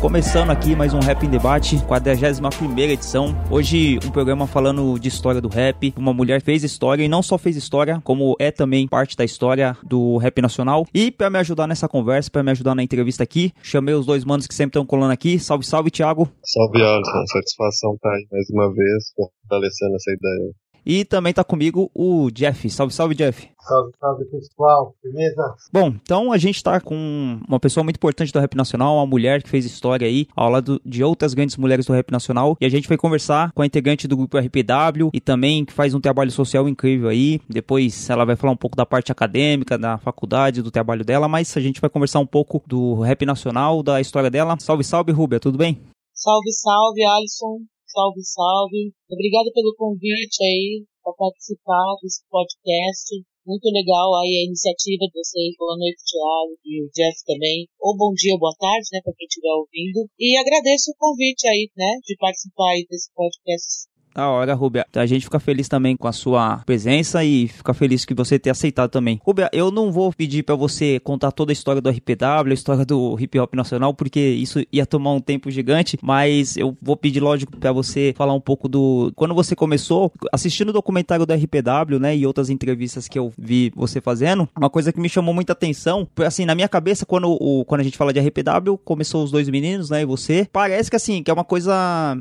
Começando aqui mais um Rap em Debate, 41 edição. Hoje um programa falando de história do rap. Uma mulher fez história e não só fez história, como é também parte da história do rap nacional. E para me ajudar nessa conversa, para me ajudar na entrevista aqui, chamei os dois manos que sempre estão colando aqui. Salve, salve, Thiago. Salve, Alisson. Satisfação tá aí mais uma vez, fortalecendo essa ideia. E também tá comigo o Jeff. Salve, salve, Jeff. Salve, salve pessoal, firmeza? Bom, então a gente tá com uma pessoa muito importante do rap nacional, uma mulher que fez história aí, ao lado de outras grandes mulheres do rap nacional. E a gente foi conversar com a integrante do grupo RPW e também que faz um trabalho social incrível aí. Depois ela vai falar um pouco da parte acadêmica, da faculdade, do trabalho dela, mas a gente vai conversar um pouco do rap nacional, da história dela. Salve, salve, Rúbia, tudo bem? Salve, salve, Alisson. Salve, salve. Obrigada pelo convite aí para participar desse podcast. Muito legal aí a iniciativa de vocês. Boa noite, Thiago e o Jeff também. Ou bom dia ou boa tarde, né, para quem estiver ouvindo. E agradeço o convite aí, né, de participar aí desse podcast. Da hora, Rubia. A gente fica feliz também com a sua presença e fica feliz que você tenha aceitado também. Rubia, eu não vou pedir para você contar toda a história do RPW, a história do hip hop nacional, porque isso ia tomar um tempo gigante, mas eu vou pedir, lógico, para você falar um pouco do. Quando você começou, assistindo o documentário do RPW, né, e outras entrevistas que eu vi você fazendo, uma coisa que me chamou muita atenção, foi assim, na minha cabeça, quando, o, quando a gente fala de RPW, começou os dois meninos, né, e você, parece que assim, que é uma coisa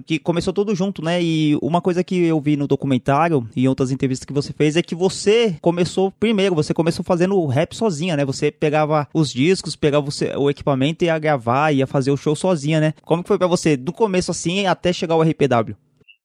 que começou tudo junto, né, e uma coisa que eu vi no documentário e em outras entrevistas que você fez é que você começou primeiro, você começou fazendo rap sozinha, né? Você pegava os discos, pegava o equipamento e ia gravar, ia fazer o show sozinha, né? Como que foi para você do começo assim até chegar ao RPW?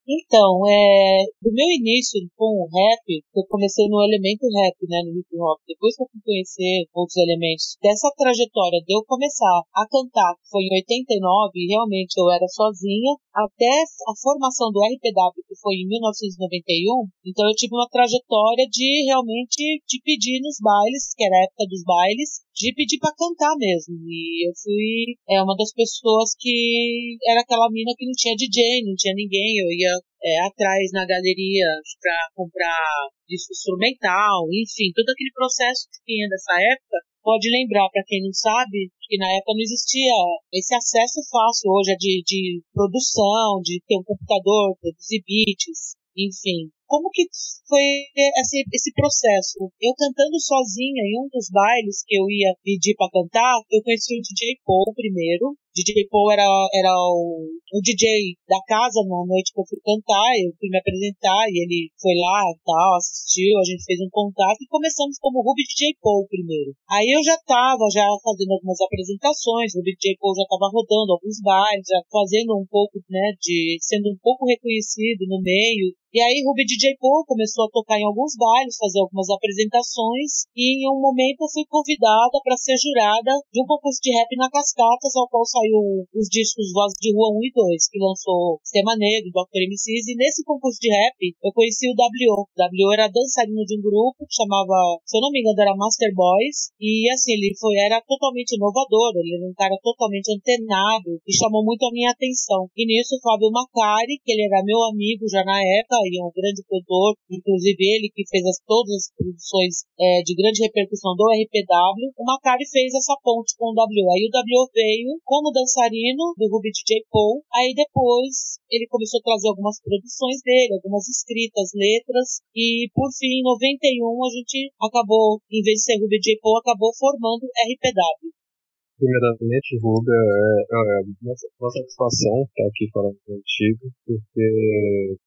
Então, é, do meu início com o rap, eu comecei no elemento rap, né, no hip hop. Depois que eu fui conhecer outros elementos dessa trajetória de eu começar a cantar, que foi em 89, e realmente eu era sozinha, até a formação do RPW, que foi em 1991. Então eu tive uma trajetória de realmente de pedir nos bailes, que era a época dos bailes, de pedir para cantar mesmo. E eu fui é, uma das pessoas que era aquela mina que não tinha DJ, não tinha ninguém. Eu ia é, atrás na galeria para comprar disco instrumental, enfim, todo aquele processo que tinha dessa época. Pode lembrar, para quem não sabe, que na época não existia esse acesso fácil hoje é de, de produção, de ter um computador, produzir beats, enfim. Como que foi esse, esse processo? Eu cantando sozinha em um dos bailes que eu ia pedir para cantar, eu conheci o DJ Paul primeiro. DJ Paul era, era o, o DJ da casa na noite que eu fui cantar, eu fui me apresentar e ele foi lá e tal, assistiu, a gente fez um contato e começamos como Ruby DJ Paul primeiro. Aí eu já tava já fazendo algumas apresentações, Ruby DJ Paul já tava rodando alguns bailes, já fazendo um pouco, né, de sendo um pouco reconhecido no meio. E aí Ruby DJ Paul começou a tocar em alguns bailes, fazer algumas apresentações e em um momento eu fui convidada para ser jurada de um concurso de rap na Cascatas, ao qual os discos Voz de Rua 1 e 2, que lançou Sistema Negro, Dr. MCs, e nesse concurso de rap eu conheci o W. O W era dançarino de um grupo que chamava, se eu não me engano, era Master Boys, e assim, ele foi, era totalmente inovador, ele era um cara totalmente antenado e chamou muito a minha atenção. E nisso Fábio Macari, que ele era meu amigo já na época, e um grande produtor, inclusive ele que fez as, todas as produções é, de grande repercussão do RPW, o Macari fez essa ponte com o W. Aí o W veio como dançarino do Ruby DJ Paul, aí depois ele começou a trazer algumas produções dele, algumas escritas, letras, e por fim, em 91, a gente acabou, em vez de ser Ruby DJ Paul, acabou formando RPW. Primeiramente, Ruga, é, é uma, uma satisfação estar aqui falando contigo, porque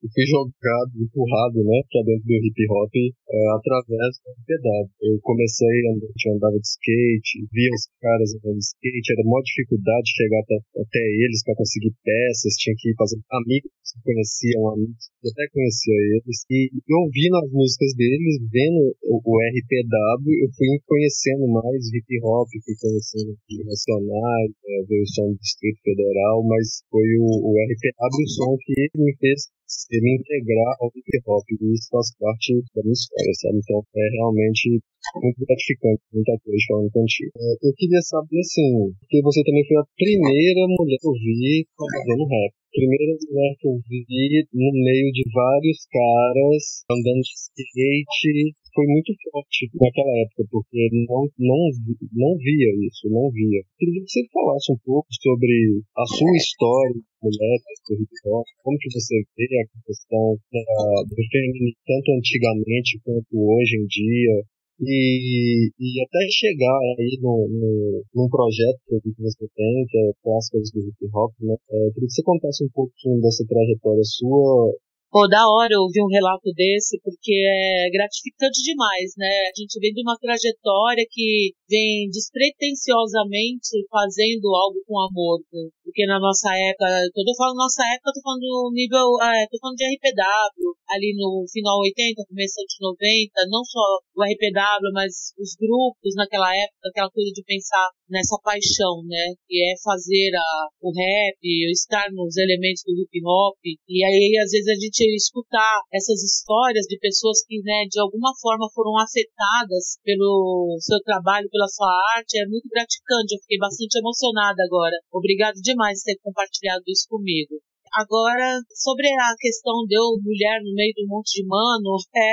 eu fui jogado, empurrado, né, pra dentro do hip hop é, através do PW. Eu comecei, eu andava de skate, via os caras andando de skate, era uma dificuldade chegar até, até eles para conseguir peças, tinha que ir fazer amigos que conheciam, amigos que até conhecia eles, e, e ouvindo as músicas deles, vendo o, o RPW, eu fui conhecendo mais hip hop, fui conhecendo Nacionais, é, veio o som do Distrito Federal, mas foi o, o RPW o som que me fez me integrar ao hip hop e isso faz parte da minha história, sabe? Então é realmente muito gratificante muita coisa falando contigo. É, eu queria saber assim, porque você também foi a primeira mulher que eu vi fazendo rap. Primeira mulher que eu vi no meio de vários caras andando de skate, foi muito forte naquela época, porque não, não, não via isso, não via. Queria que você falasse um pouco sobre a sua história mulher hip hop, como que você vê a questão da, do feminino tanto antigamente quanto hoje em dia, e, e até chegar aí no, no, num projeto que você tem, que é Clássicas do Hip Hop, né? É, queria que você contasse um pouquinho dessa trajetória sua Pô, da hora ouvir um relato desse, porque é gratificante demais, né? A gente vem de uma trajetória que vem despretensiosamente fazendo algo com amor. Né? Porque na nossa época, quando eu falo nossa época, eu tô falando do nível, é, tô falando de RPW, ali no final 80, começo de 90, não só o RPW, mas os grupos naquela época, aquela coisa de pensar nessa paixão, né? Que é fazer a, o rap, estar nos elementos do hip hop, e aí às vezes a gente escutar essas histórias de pessoas que, né, de alguma forma foram afetadas pelo seu trabalho, pela sua arte, é muito gratificante. Eu fiquei bastante emocionada agora. Obrigado demais por ter compartilhado isso comigo. Agora, sobre a questão de eu, mulher, no meio de um monte de mano, é,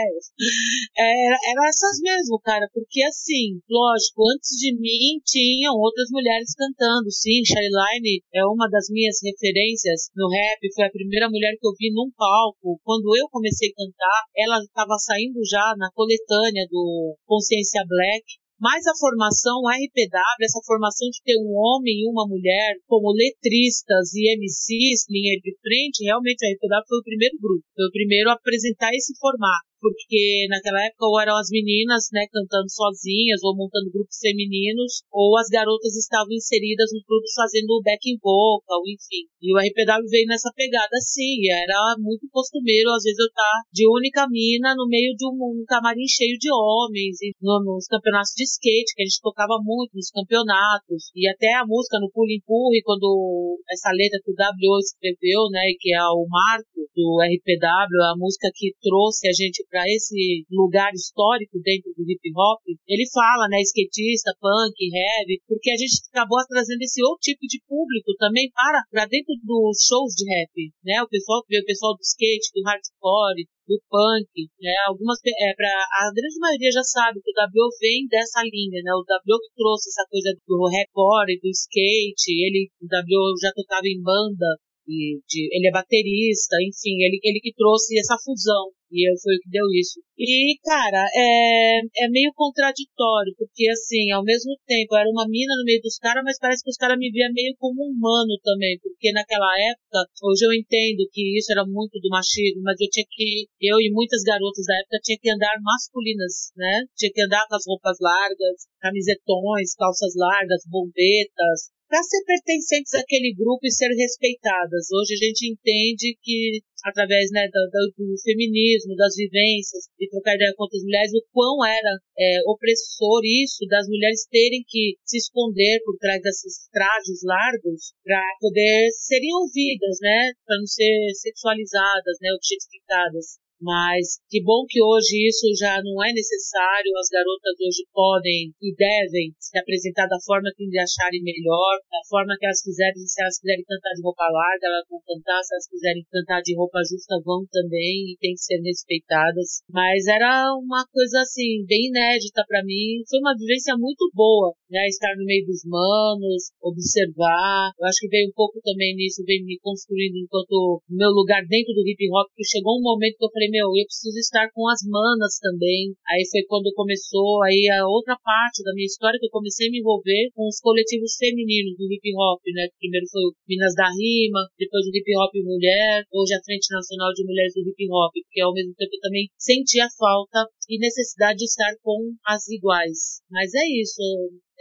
é, era essas mesmo, cara, porque assim, lógico, antes de mim tinham outras mulheres cantando, sim, Shyline é uma das minhas referências no rap, foi a primeira mulher que eu vi num palco, quando eu comecei a cantar, ela estava saindo já na coletânea do Consciência Black, mas a formação, RPW, essa formação de ter um homem e uma mulher como letristas e MCs, linha de frente, realmente a RPW foi o primeiro grupo, foi o primeiro a apresentar esse formato porque naquela época ou eram as meninas, né, cantando sozinhas ou montando grupos femininos, ou as garotas estavam inseridas nos grupos fazendo backing vocal, enfim. E o RPW veio nessa pegada assim, era muito costumeiro, às vezes eu estar tá de única mina no meio de um, um camarim cheio de homens, e no, nos campeonatos de skate, que a gente tocava muito nos campeonatos, e até a música no Pull Empurre, quando essa letra que o W escreveu, né, que é o marco do RPW, a música que trouxe a gente para esse lugar histórico dentro do hip hop, ele fala, né, skatista, punk, heavy, porque a gente acabou trazendo esse outro tipo de público também para, para dentro dos shows de rap, né, o pessoal que o pessoal do skate, do hardcore, do punk, né? Algumas é para a grande maioria já sabe que o W vem dessa linha, né? O W que trouxe essa coisa do e do skate, ele o W já tocava em banda e de, ele é baterista, enfim, ele ele que trouxe essa fusão e eu foi o que deu isso. E, cara, é, é meio contraditório, porque, assim, ao mesmo tempo, eu era uma mina no meio dos caras, mas parece que os caras me viam meio como humano também, porque naquela época, hoje eu entendo que isso era muito do machismo, mas eu tinha que, eu e muitas garotas da época, tinha que andar masculinas, né? Tinha que andar com as roupas largas, camisetões, calças largas, bombetas, para ser pertencentes àquele grupo e ser respeitadas. Hoje a gente entende que através né, do, do, feminismo, das vivências, e trocar ideia com outras mulheres, o quão era é, opressor isso das mulheres terem que se esconder por trás desses trajes largos para poder serem ouvidas, né, para não ser sexualizadas, né, objetificadas. Mas que bom que hoje isso já não é necessário, as garotas hoje podem e devem se apresentar da forma que eles acharem melhor, da forma que elas quiserem, se elas quiserem cantar de roupa larga, elas vão cantar, se elas quiserem cantar de roupa justa, vão também e tem que ser respeitadas. Mas era uma coisa assim, bem inédita para mim, foi uma vivência muito boa, né? Estar no meio dos manos, observar. Eu acho que veio um pouco também nisso, veio me construindo enquanto meu lugar dentro do hip hop, que chegou um momento que eu falei, meu, eu preciso estar com as manas também. Aí foi quando começou aí a outra parte da minha história que eu comecei a me envolver com os coletivos femininos do hip hop, né? Primeiro foi o Minas da Rima, depois o hip hop mulher, hoje a Frente Nacional de Mulheres do Hip Hop, porque ao mesmo tempo eu também senti a falta e necessidade de estar com as iguais. Mas é isso,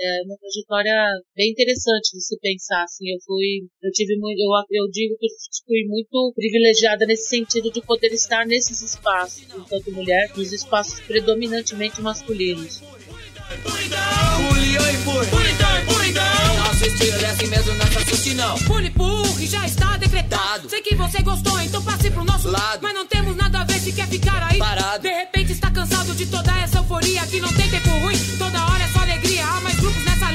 é uma trajetória bem interessante de se pensar, assim, eu fui, eu tive muito, eu, eu digo que eu fui muito privilegiada nesse sentido de poder estar nesses espaços, enquanto mulher, nos espaços predominantemente masculinos. Estilo é assim mesmo, não assuste não. Pule que já está decretado. Sei que você gostou, então passe pro nosso lado. Mas não temos nada a ver se quer ficar aí parado. De repente está cansado de toda essa euforia que não tem tempo ruim. Toda hora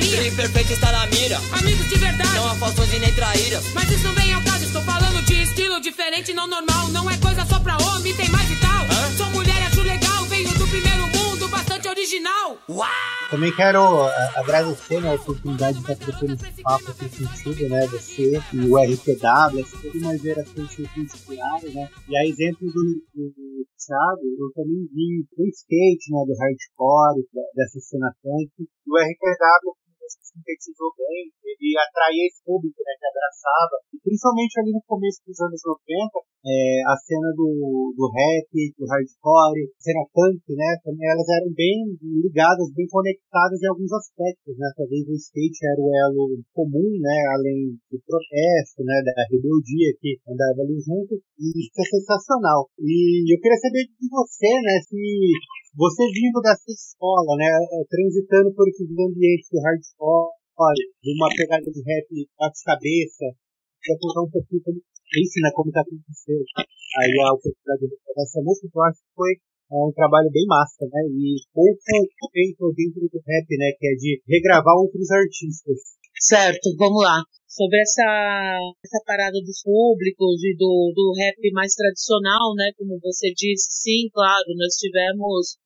grupos nessa linha. O perfeito está na mira. Amigos de verdade, não há falsões e nem traíras. Mas isso não vem ao caso, estou falando de estilo diferente, não normal. Não é coisa só pra homem, tem mais e tal. Hã? Sou mulher, acho legal, venho do primeiro mundo, bastante original. Uau! Também quero é, agradecer né, a oportunidade de estar trocando esse papo aqui sentido, né? Você e o RPW, essa toda uma geração de circunciário, né? E a exemplo do, do, do Thiago, eu também vi o skate, né? Do hardcore, dessa cena punk. O RPW sintetizou bem, ele atraía esse público né, que abraçava, e principalmente ali no começo dos anos 90, é, a cena do, do rap, do hardcore, cena punk, né, também elas eram bem ligadas, bem conectadas em alguns aspectos, né, talvez o skate era o elo comum, né, além do protesto, né, da rebeldia que andava ali junto, e isso é sensacional. E eu queria saber de você, né, se você vindo dessa escola, né, transitando por esses ambientes do hardcore, de uma pegada de rap bate-cabeça, quer contar um pouquinho como isso, né, como que aconteceu aí a oportunidade dessa música, eu acho que foi é um trabalho bem massa, né? E pouco feito dentro do rap, né? Que é de regravar outros artistas. Certo, vamos lá sobre essa, essa parada dos públicos e do, do rap mais tradicional, né? Como você disse, sim, claro, nós tivemos.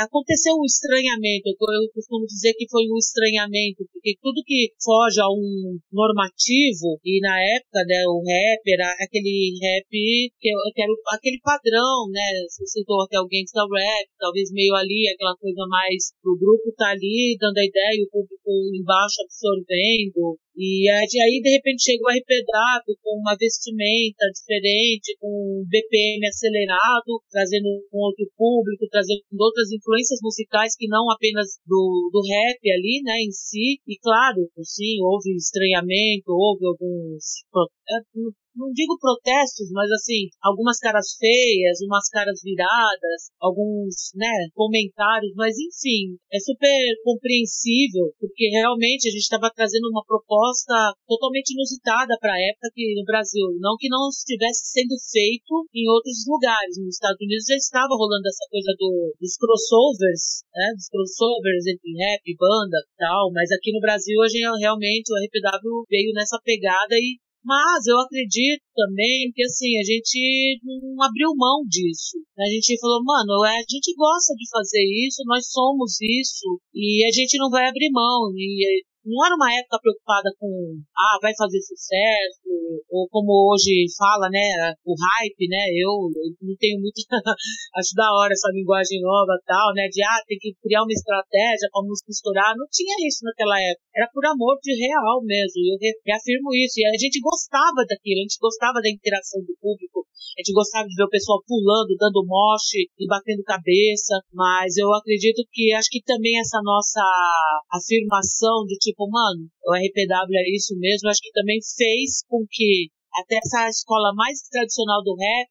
Aconteceu um estranhamento, eu costumo dizer que foi um estranhamento, porque tudo que foge a um normativo, e na época, né, o rap era aquele rap que, que era aquele padrão, né? Você citou até alguém que está rap, talvez meio ali, aquela coisa mais. O grupo tá ali dando a ideia e o público embaixo absorvendo, e aí, de repente, chega o RPW com uma vestimenta diferente, com um BPM acelerado, trazendo um outro público, trazendo outras influências musicais que não apenas do, do rap ali, né, em si. E claro, sim, houve estranhamento, houve alguns não digo protestos, mas assim, algumas caras feias, umas caras viradas, alguns, né, comentários, mas enfim, é super compreensível, porque realmente a gente estava trazendo uma proposta totalmente inusitada para a época aqui no Brasil, não que não estivesse sendo feito em outros lugares. Nos Estados Unidos já estava rolando essa coisa do, dos crossovers, né, dos crossovers entre rap, banda tal, mas aqui no Brasil a gente realmente o RPW veio nessa pegada e mas eu acredito também que assim, a gente não abriu mão disso. A gente falou, mano, a gente gosta de fazer isso, nós somos isso, e a gente não vai abrir mão. E não era uma época preocupada com, ah, vai fazer sucesso, ou como hoje fala, né, o hype, né, eu, eu não tenho muito, acho da hora essa linguagem nova tal, né, de, ah, tem que criar uma estratégia para música estourar, não tinha isso naquela época, era por amor de real mesmo, eu reafirmo isso, e a gente gostava daquilo, a gente gostava da interação do público, a gente gostava de ver o pessoal pulando, dando moche e batendo cabeça, mas eu acredito que acho que também essa nossa afirmação de tipo, mano, o RPW é isso mesmo, acho que também fez com que até essa escola mais tradicional do rap,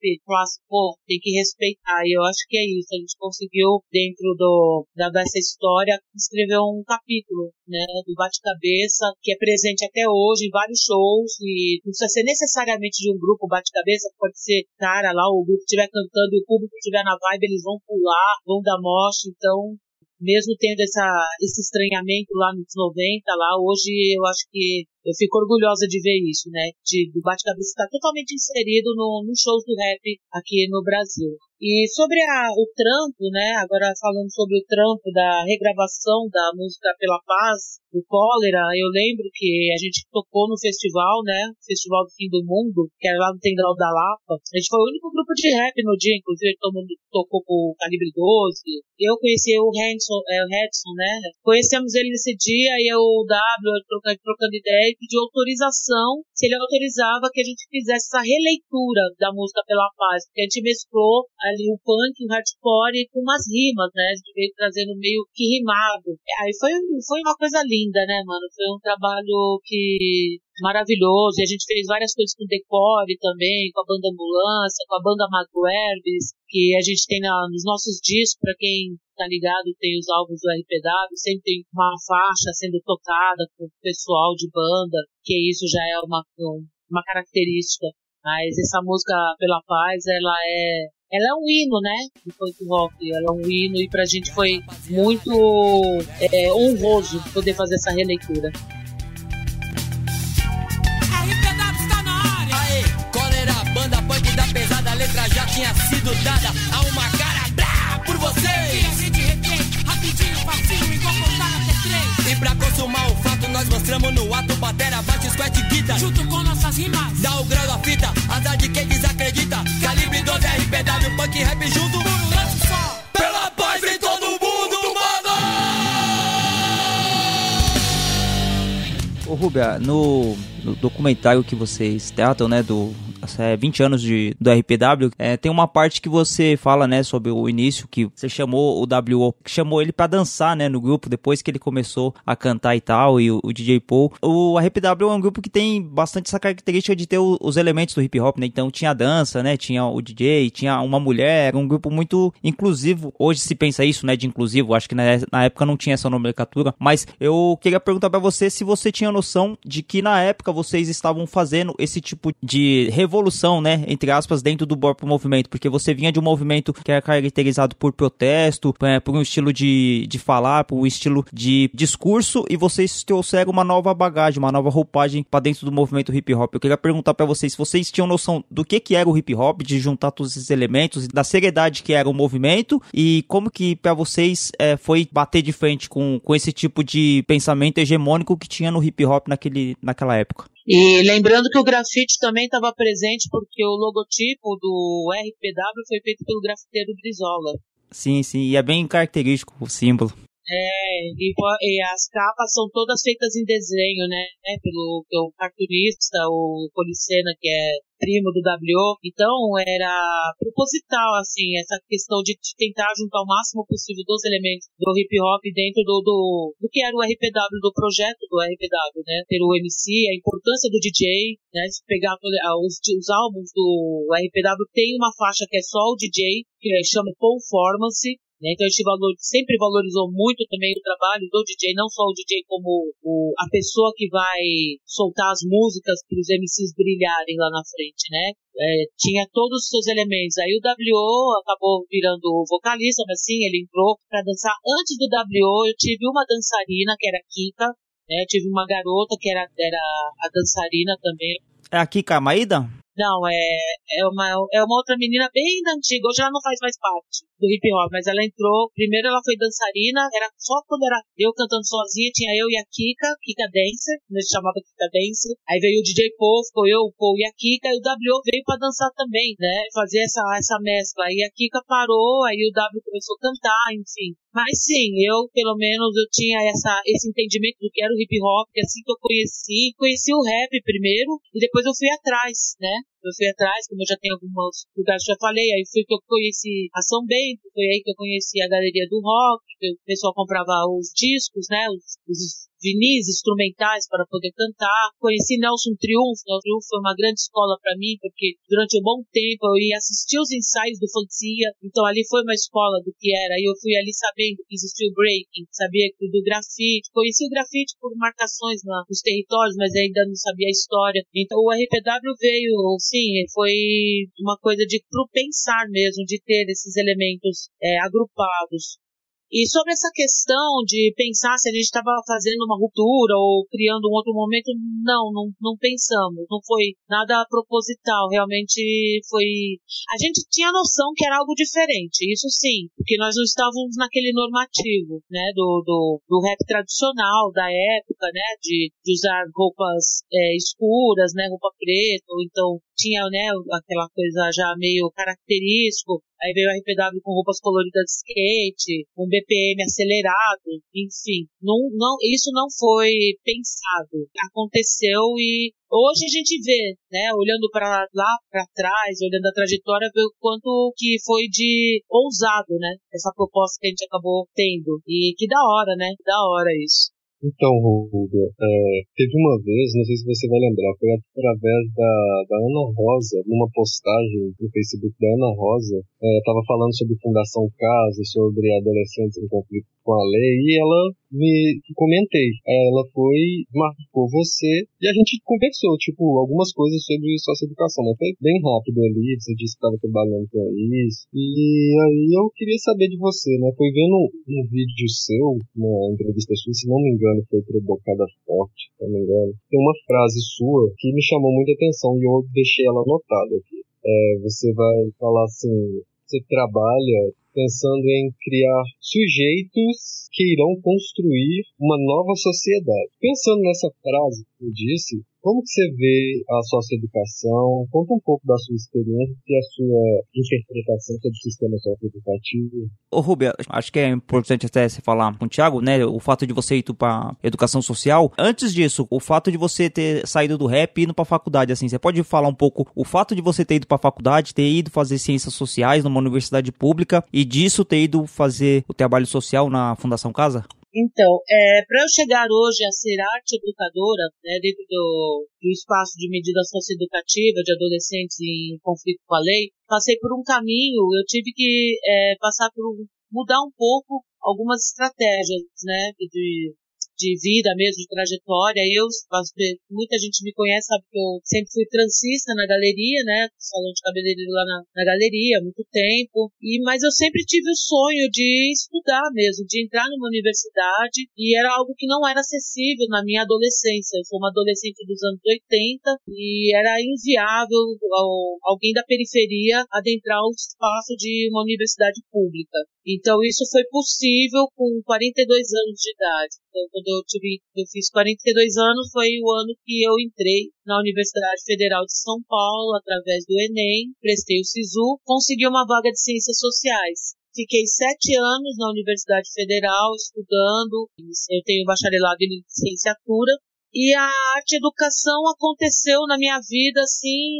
pô, tem que respeitar. E eu acho que é isso. A gente conseguiu, dentro do, da, dessa história, escrever um capítulo, né, do bate-cabeça, que é presente até hoje em vários shows, e não precisa ser necessariamente de um grupo bate-cabeça, pode ser, cara, lá o grupo estiver cantando e o público estiver na vibe, eles vão pular, vão dar morte, então mesmo tendo essa, esse estranhamento lá nos 90, lá, hoje eu acho que eu fico orgulhosa de ver isso, né? De, do Bate-Cabeça estar totalmente inserido no, nos shows do rap aqui no Brasil. E sobre a, o trampo, né? Agora falando sobre o trampo da regravação da música Pela Paz, do Cólera, eu lembro que a gente tocou no festival, né? Festival do Fim do Mundo, que era lá no Tendral da Lapa. A gente foi o único grupo de rap no dia, inclusive todo mundo tocou com o Calibre 12. Eu conheci o Hanson, é, o né? Conhecemos ele nesse dia e o W trocando, trocando ideia pediu autorização, se ele autorizava que a gente fizesse essa releitura da música Pela Paz, porque a gente mesclou ali o punk, o hardcore com umas rimas, né? A gente veio trazendo meio que rimado. Aí foi, foi uma coisa linda, né, mano? Foi um trabalho que maravilhoso. E a gente fez várias coisas com decore também, com a banda Ambulância, com a banda Mago Herbes, que a gente tem na, nos nossos discos, para quem tá ligado, tem os álbuns do RPW, sempre tem uma faixa sendo tocada com o pessoal de banda, que isso já é uma, uma característica. Mas essa música Pela Paz, ela é ela é um hino, né? Do funk rock. Ela é um hino e pra gente foi muito é, honroso poder fazer essa releitura. RPW está na área. Aê, cólera, banda punk da pesada, a letra já tinha sido dada a uma cara brá por vocês. E a gente retém, rapidinho, facinho, igual contar até três. E pra consumar o nós mostramos no ato, batera, bate, squat, guita. Junto com nossas rimas. Dá o grau da fita, azar de quem desacredita. Calibre 12, RPW, punk rap junto. Por um lance só. Pela paz em todo mundo, mano! Ô Rubia, no, no documentário que vocês tratam, né, do é, 20 anos de, do RPW, é, tem uma parte que você fala, né, sobre o início, que você chamou o WO, que chamou ele pra dançar, né, no grupo, depois que ele começou a cantar e tal, e o, o DJ Paul. O RPW é um grupo que tem bastante essa característica de ter os elementos do hip hop, né, então tinha dança, né, tinha o DJ, tinha uma mulher, um grupo muito inclusivo. Hoje se pensa isso, né, de inclusivo, acho que na, na época não tinha essa nomenclatura, mas eu queria perguntar pra você se você tinha noção de que na época vocês estavam fazendo esse tipo de revolução, né, entre aspas, dentro do próprio movimento, porque você vinha de um movimento que era caracterizado por protesto, é, por um estilo de, de falar, por um estilo de discurso, e vocês trouxeram uma nova bagagem, uma nova roupagem pra dentro do movimento hip hop. Eu queria perguntar pra vocês se vocês tinham noção do que que era o hip hop, de juntar todos esses elementos, da seriedade que era o movimento, e como que pra vocês é, foi bater de frente com, com esse tipo de pensamento hegemônico que tinha no hip hop naquele, naquela época. E lembrando que o grafite também estava presente porque o logotipo do RPW foi feito pelo grafiteiro Brizola. Sim, sim, e é bem característico o símbolo. É, e, e as capas são todas feitas em desenho, né? Pelo, pelo cartunista, o Policena, que é primo do W. Então era proposital, assim, essa questão de tentar juntar o máximo possível dos elementos do hip hop dentro do, do, do que era o RPW, do projeto do RPW, né? Ter o MC, a importância do DJ, né? Se pegar ah, os, os álbuns do RPW, tem uma faixa que é só o DJ, que chama Performance, né? Então a gente valor, sempre valorizou muito também o trabalho do DJ, não só o DJ como o, a pessoa que vai soltar as músicas para os MCs brilharem lá na frente, né? É, tinha todos os seus elementos. Aí o WO acabou virando vocalista, mas sim, ele entrou para dançar. Antes do WO, eu tive uma dançarina, que era a Kika, né? Eu tive uma garota que era, era a dançarina também. É aqui, Camaída? Não, é, é, uma, é uma outra menina bem da antiga. Hoje ela não faz mais parte do hip hop, mas ela entrou. Primeiro ela foi dançarina, era só quando era eu cantando sozinha, tinha eu e a Kika, Kika Dancer, gente chamava Kika Dancer. Aí veio o DJ Paul, ficou eu, o Paul e a Kika, e o W veio pra dançar também, né? Fazer essa, essa mescla. Aí a Kika parou, aí o W começou a cantar, enfim. Mas sim, eu, pelo menos, eu tinha essa, esse entendimento do que era o hip hop, que assim que eu conheci, conheci o rap primeiro, e depois eu fui atrás, né? Eu fui atrás, como eu já tenho alguns lugares que já falei, aí fui que eu conheci a São Bento, foi aí que eu conheci a Galeria do Rock, que o pessoal comprava os discos, né? Os, os vinis instrumentais para poder cantar. Conheci Nelson Triunfo. Nelson Triunfo foi uma grande escola para mim, porque durante um bom tempo eu ia assistir os ensaios do Fantasia, então ali foi uma escola do que era. E eu fui ali sabendo que existia o breaking, sabia que do grafite. Conheci o grafite por marcações na, nos territórios, mas ainda não sabia a história. Então o RPW veio, sim, foi uma coisa de pro pensar mesmo, de ter esses elementos é, agrupados. E sobre essa questão de pensar se a gente estava fazendo uma ruptura ou criando um outro momento, não, não, não pensamos. Não foi nada proposital. Realmente foi. A gente tinha noção que era algo diferente, isso sim, porque nós não estávamos naquele normativo, né, do, do, do rap tradicional da época, né, de, de usar roupas é, escuras, né, roupa preta, ou então tinha, né, aquela coisa já meio característico Aí veio a RPW com roupas coloridas de skate, um BPM acelerado, enfim. Não, não, isso não foi pensado. Aconteceu e hoje a gente vê, né, olhando para lá para trás, olhando a trajetória, vê o quanto que foi de ousado, né, essa proposta que a gente acabou tendo. E que da hora, né? Da hora isso. Então, Ruga, é, teve uma vez, não sei se você vai lembrar, foi através da, da Ana Rosa, numa postagem no Facebook da Ana Rosa, estava é, falando sobre Fundação Casa, sobre adolescentes em conflito com a lei, e ela me comentei. Ela foi, marcou você, e a gente conversou, tipo, algumas coisas sobre socioeducação, né? Foi bem rápido ali, você disse que estava trabalhando com isso, e aí eu queria saber de você, né? Foi vendo um vídeo seu, uma entrevista sua, se não me engano, foi pro Bocada Forte, se não me engano. Tem uma frase sua que me chamou muita atenção e eu deixei ela anotada aqui. É, você vai falar assim, você trabalha pensando em criar sujeitos que irão construir uma nova sociedade. Pensando nessa frase que eu disse, como que você vê a socioeducação? Conta um pouco da sua experiência e a sua interpretação sobre o sistema socioeducativo. Ô Rubia, acho que é importante até você falar com o Thiago, né? O fato de você ir para educação social. Antes disso, o fato de você ter saído do rap e indo para faculdade, assim, você pode falar um pouco o fato de você ter ido para faculdade, ter ido fazer ciências sociais numa universidade pública e disso ter ido fazer o trabalho social na Fundação Casa? Então, é, para eu chegar hoje a ser arte educadora, né, dentro do, do espaço de medida socioeducativa de adolescentes em conflito com a lei, passei por um caminho, eu tive que é, passar por mudar um pouco algumas estratégias, né, de, de vida mesmo, de trajetória. Eu, muita gente me conhece, sabe que eu sempre fui transista na galeria, né? Salão de cabeleireiro lá na, na galeria, há muito tempo. E, mas eu sempre tive o sonho de estudar mesmo, de entrar numa universidade. E era algo que não era acessível na minha adolescência. Eu sou uma adolescente dos anos 80 e era inviável alguém da periferia adentrar o espaço de uma universidade pública. Então isso foi possível com 42 anos de idade. Então quando eu tive, eu fiz 42 anos, foi o ano que eu entrei na Universidade Federal de São Paulo através do Enem, prestei o SISU, consegui uma vaga de Ciências Sociais. Fiquei sete anos na Universidade Federal estudando. Eu tenho bacharelado em licenciatura e a arte educação aconteceu na minha vida, assim,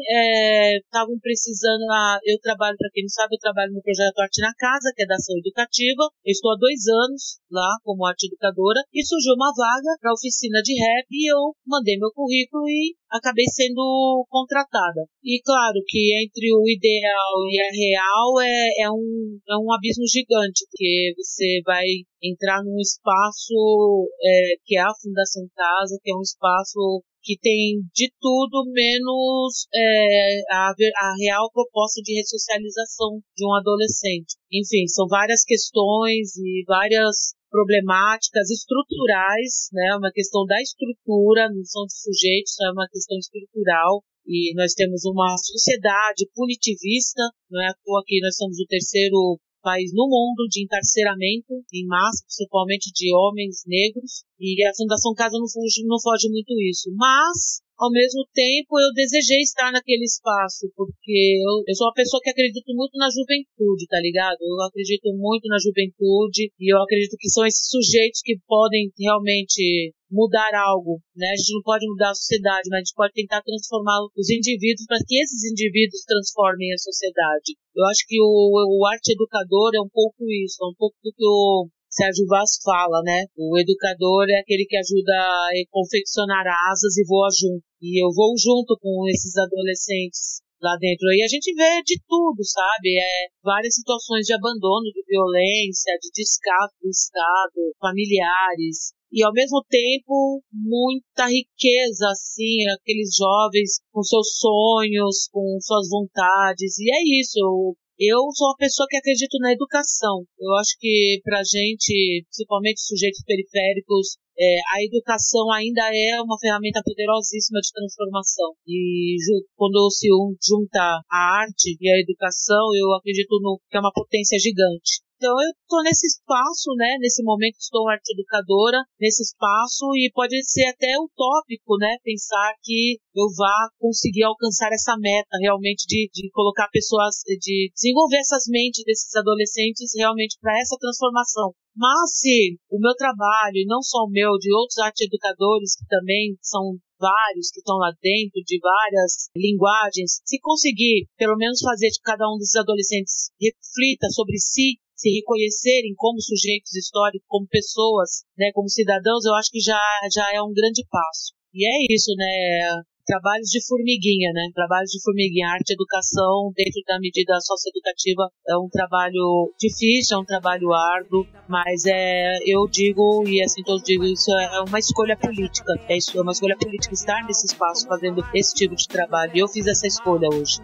estavam é, precisando, a, eu trabalho, para quem não sabe, eu trabalho no projeto Arte na Casa, que é da ação educativa, eu estou há dois anos lá como arte educadora, e surgiu uma vaga para oficina de rap, e eu mandei meu currículo e acabei sendo contratada. E claro que entre o ideal e a real é, é, um, é um abismo gigante, porque você vai entrar num espaço é, que é a Fundação Casa, que é um espaço que tem de tudo menos é, a, a, real proposta de ressocialização de um adolescente. Enfim, são várias questões e várias problemáticas estruturais, né? Uma questão da estrutura, não são de sujeitos, é uma questão estrutural. E nós temos uma sociedade punitivista, não é à toa que nós somos o terceiro país no mundo de encarceramento em massa, principalmente de homens negros, e a Fundação Casa não foge, não foge muito isso. Mas ao mesmo tempo eu desejei estar naquele espaço, porque eu, eu sou uma pessoa que acredito muito na juventude, tá ligado? Eu acredito muito na juventude e eu acredito que são esses sujeitos que podem realmente mudar algo, né? A gente não pode mudar a sociedade, mas a gente pode tentar transformar os indivíduos para que esses indivíduos transformem a sociedade. Eu acho que o, o arte educador é um pouco isso, é um pouco do que o Sérgio Vaz fala, né? O educador é aquele que ajuda a confeccionar asas e voa junto. E eu vou junto com esses adolescentes lá dentro. E a gente vê de tudo, sabe? É várias situações de abandono, de violência, de descaso do Estado, familiares. E ao mesmo tempo, muita riqueza, assim, aqueles jovens com seus sonhos, com suas vontades. E é isso. Eu sou uma pessoa que acredito na educação. Eu acho que pra gente, principalmente sujeitos periféricos, é, a educação ainda é uma ferramenta poderosíssima de transformação. E quando se junta a arte e a educação, eu acredito no, que é uma potência gigante. Então eu estou nesse espaço, né? Nesse momento estou arte educadora nesse espaço e pode ser até utópico, né? Pensar que eu vá conseguir alcançar essa meta realmente de, de colocar pessoas, de desenvolver essas mentes desses adolescentes realmente para essa transformação. Mas se o meu trabalho, e não só o meu, de outros arte educadores que também são vários que estão lá dentro, de várias linguagens, se conseguir pelo menos fazer que cada um desses adolescentes reflita sobre si se reconhecerem como sujeitos históricos, como pessoas, né, como cidadãos, eu acho que já, já é um grande passo. E é isso, né? Trabalhos de formiguinha, né? Trabalhos de formiguinha. Arte e educação, dentro da medida socioeducativa, é um trabalho difícil, é um trabalho árduo, mas é, eu digo, e assim todos digam, isso é uma escolha política. É isso, é uma escolha política estar nesse espaço fazendo esse tipo de trabalho. E eu fiz essa escolha hoje.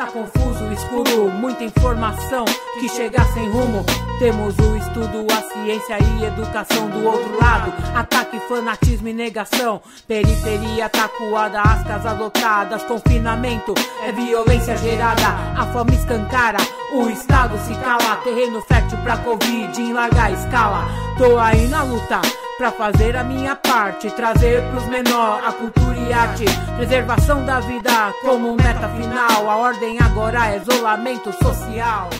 Tá confuso, escuro, muita informação que chega sem rumo. Temos o estudo, a ciência e educação do outro lado. Ataque, fanatismo e negação. Periferia tacuada, as casas lotadas. Confinamento é violência gerada. A fome escancara, o estado se cala. Terreno fértil pra Covid em larga escala. Tô aí na luta pra fazer a minha parte, trazer pros menor a cultura e arte, preservação da vida como meta final. A ordem agora é isolamento social.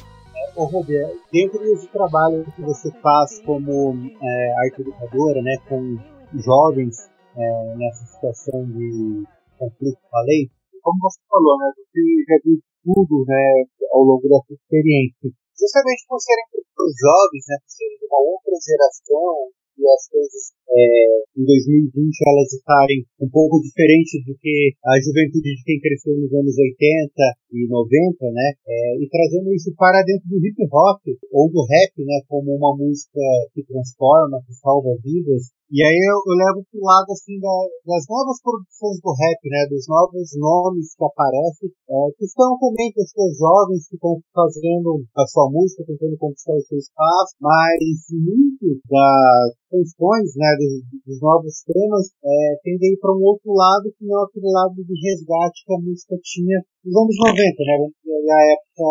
Ô, Roberto, dentro desse trabalho que você faz como é, arte educadora, né, com jovens é, nessa situação de conflito com a lei, como você falou, né, você já viu tudo né, ao longo da sua experiência. Justamente por serem jovens, né, por serem de uma outra geração, e as coisas é, em 2020 elas estarem um pouco diferentes do que a juventude de quem cresceu nos anos 80 e 90, né? É, e trazendo isso para dentro do hip hop ou do rap, né? Como uma música que transforma, que salva vidas. E aí eu, eu levo pro lado assim da, das novas produções do rap, né, dos novos nomes que aparecem, é, que são também pessoas jovens que estão fazendo a sua música, tentando conquistar o seu espaço, mas muito das questões, né, dos, dos novos temas é, tendem para um outro lado que não é aquele lado de resgate que a música tinha nos anos 90, né, a época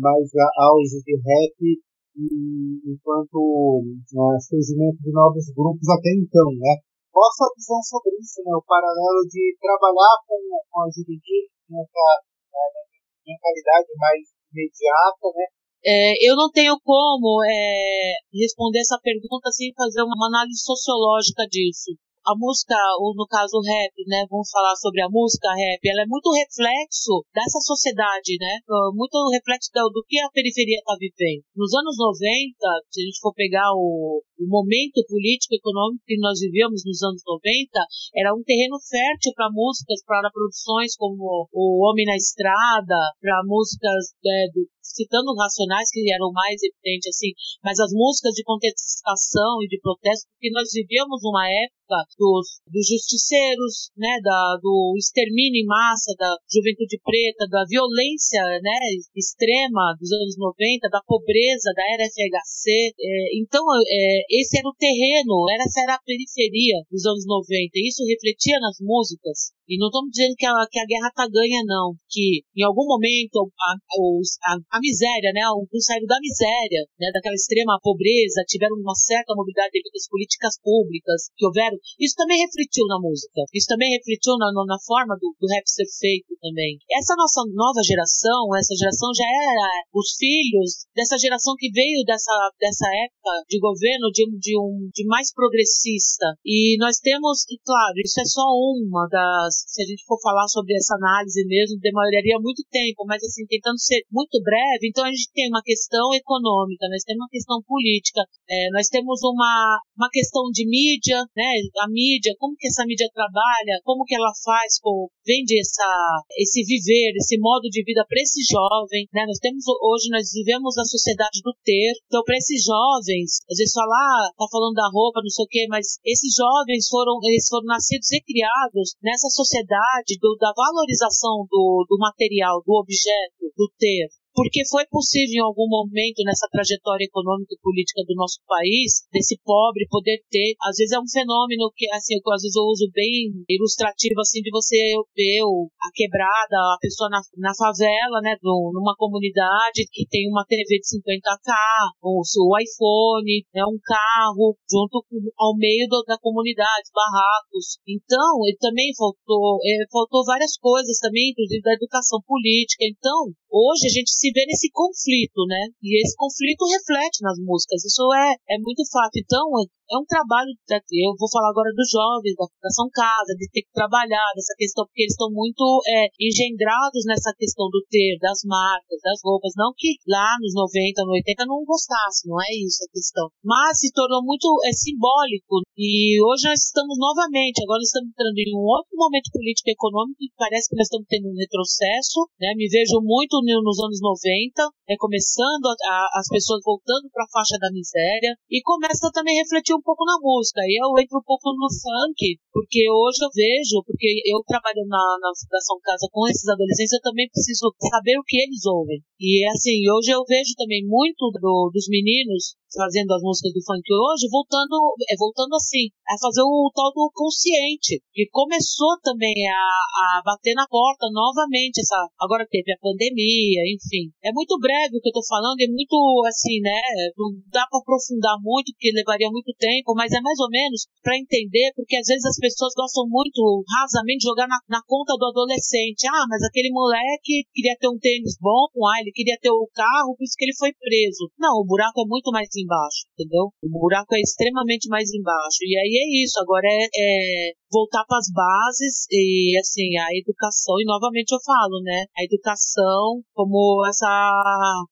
mais auge do rap enquanto uh, surgimento de novos grupos até então, né? Qual a sua visão sobre isso, né? O paralelo de trabalhar com, com a juventude nessa uh, mentalidade mais imediata, né? É, eu não tenho como é, responder essa pergunta sem fazer uma análise sociológica disso a música, ou no caso o rap, né? Vamos falar sobre a música rap, ela é muito reflexo dessa sociedade, né? Ah, muito reflexo do que a periferia está vivendo. Nos anos 90, se a gente for pegar o, o momento político e econômico que nós vivíamos nos anos 90, era um terreno fértil para músicas, para produções como O Homem na Estrada, para músicas é, do, citando Racionais, que eram mais evidentes, assim, mas as músicas de contestação e de protesto, porque nós vivíamos uma época dos, dos justiceiros, né, da, do extermínio em massa da juventude preta, da violência, né, extrema dos anos 90, da pobreza, da era FHC. É, então, é, esse era o terreno, essa era a periferia dos anos 90. E isso refletia nas músicas. E não estamos dizendo que a, que a guerra está ganha, não. Que em algum momento a, a, a miséria, né, alguns saíram da miséria, né, daquela extrema pobreza, tiveram uma certa mobilidade devido às políticas públicas que houveram. Isso também refletiu na música. Isso também refletiu na, na forma do, do rap ser feito também. Essa nossa nova geração, essa geração já era os filhos dessa geração que veio dessa, dessa época de governo de, de um de mais progressista. E nós temos, e claro, isso é só uma das se a gente for falar sobre essa análise mesmo, demoraria muito tempo, mas assim, tentando ser muito breve, então a gente tem uma questão econômica, nós temos uma questão política, é, nós temos uma, uma questão de mídia, né, a mídia, como que essa mídia trabalha, como que ela faz, com, vende essa, esse viver, esse modo de vida para esse jovem, né, nós temos, hoje nós vivemos a sociedade do ter, então para esses jovens, às vezes falar, tá falando da roupa, não sei o quê, mas esses jovens foram, eles foram nascidos e criados nessa sociedade sociedade do, da valorização do, do material, do objeto, do ter, porque foi possível em algum momento nessa trajetória econômica e política do nosso país, desse pobre poder ter, às vezes é um fenômeno que, assim, eu, às vezes eu uso bem ilustrativo, assim, de você ver a quebrada, a pessoa na, na favela, né, numa comunidade que tem uma TV de 50K, o, o iPhone, né, um carro, junto com, ao meio do, da comunidade, barracos. Então, ele também faltou, é, faltou várias coisas também, inclusive da educação política. Então, hoje a gente se se vê nesse conflito, né? E esse conflito reflete nas músicas. Isso é, é muito fato. Então, é um trabalho, eu vou falar agora dos jovens, da Fundação Casa, de ter que trabalhar nessa questão, porque eles estão muito é, engendrados nessa questão do ter, das marcas, das roupas. Não que lá nos 90, no 80 não gostasse, não é isso a questão. Mas se tornou muito é, simbólico. E hoje nós estamos novamente, agora estamos entrando em um outro momento político e econômico que parece que nós estamos tendo um retrocesso, né? Me vejo muito nos anos 90, é, começando a, a, as pessoas voltando para a faixa da miséria e começa também a refletir um pouco na música. Eu entro um pouco no funk, porque hoje eu vejo, porque eu trabalho na, na Fundação Casa com esses adolescentes, eu também preciso saber o que eles ouvem. E assim, hoje eu vejo também muito do, dos meninos fazendo as músicas do funk hoje, voltando, é, voltando assim, a fazer o tal do consciente, que começou também a, a bater na porta novamente, essa, agora teve a pandemia, enfim. É muito breve o que eu tô falando, é muito assim, né, não dá para aprofundar muito, porque levaria muito tempo, mas é mais ou menos para entender, porque às vezes as pessoas gostam muito rasamente jogar na, na conta do adolescente. Ah, mas aquele moleque queria ter um tênis bom, ah, ele queria ter o carro, por isso que ele foi preso. Não, o buraco é muito mais embaixo, entendeu? O buraco é extremamente mais embaixo. E aí é isso, agora é, é voltar para as bases e, assim, a educação, e novamente eu falo, né? A educação como essa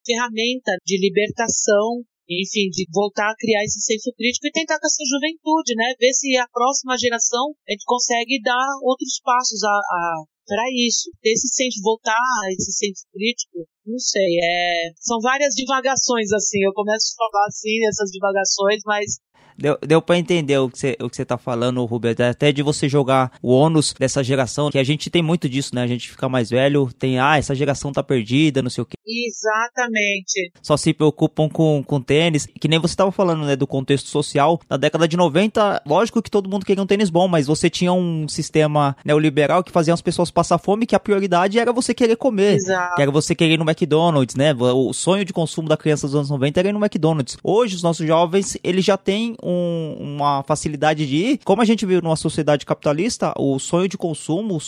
ferramenta de libertação enfim, de voltar a criar esse senso crítico e tentar com essa juventude, né? Ver se a próxima geração a gente consegue dar outros passos a, a para isso. Ter esse senso, voltar a esse senso crítico, não sei, é, são várias divagações, assim, eu começo a falar assim, essas divagações, mas Deu, deu pra entender o que você o que você tá falando, Rubens. Até de você jogar o ônus dessa geração, que a gente tem muito disso, né? A gente fica mais velho, tem, ah, essa geração tá perdida, não sei o quê. Exatamente. Só se preocupam com, com tênis. Que nem você tava falando, né, do contexto social. Na década de 90, lógico que todo mundo queria um tênis bom, mas você tinha um sistema neoliberal que fazia as pessoas passar fome, que a prioridade era você querer comer. Exato. Que era você querer ir no McDonald's, né? O sonho de consumo da criança dos anos 90 era ir no McDonald's. Hoje, os nossos jovens, eles já têm um, uma facilidade de ir. Como a gente vive numa sociedade capitalista, o sonho de consumo,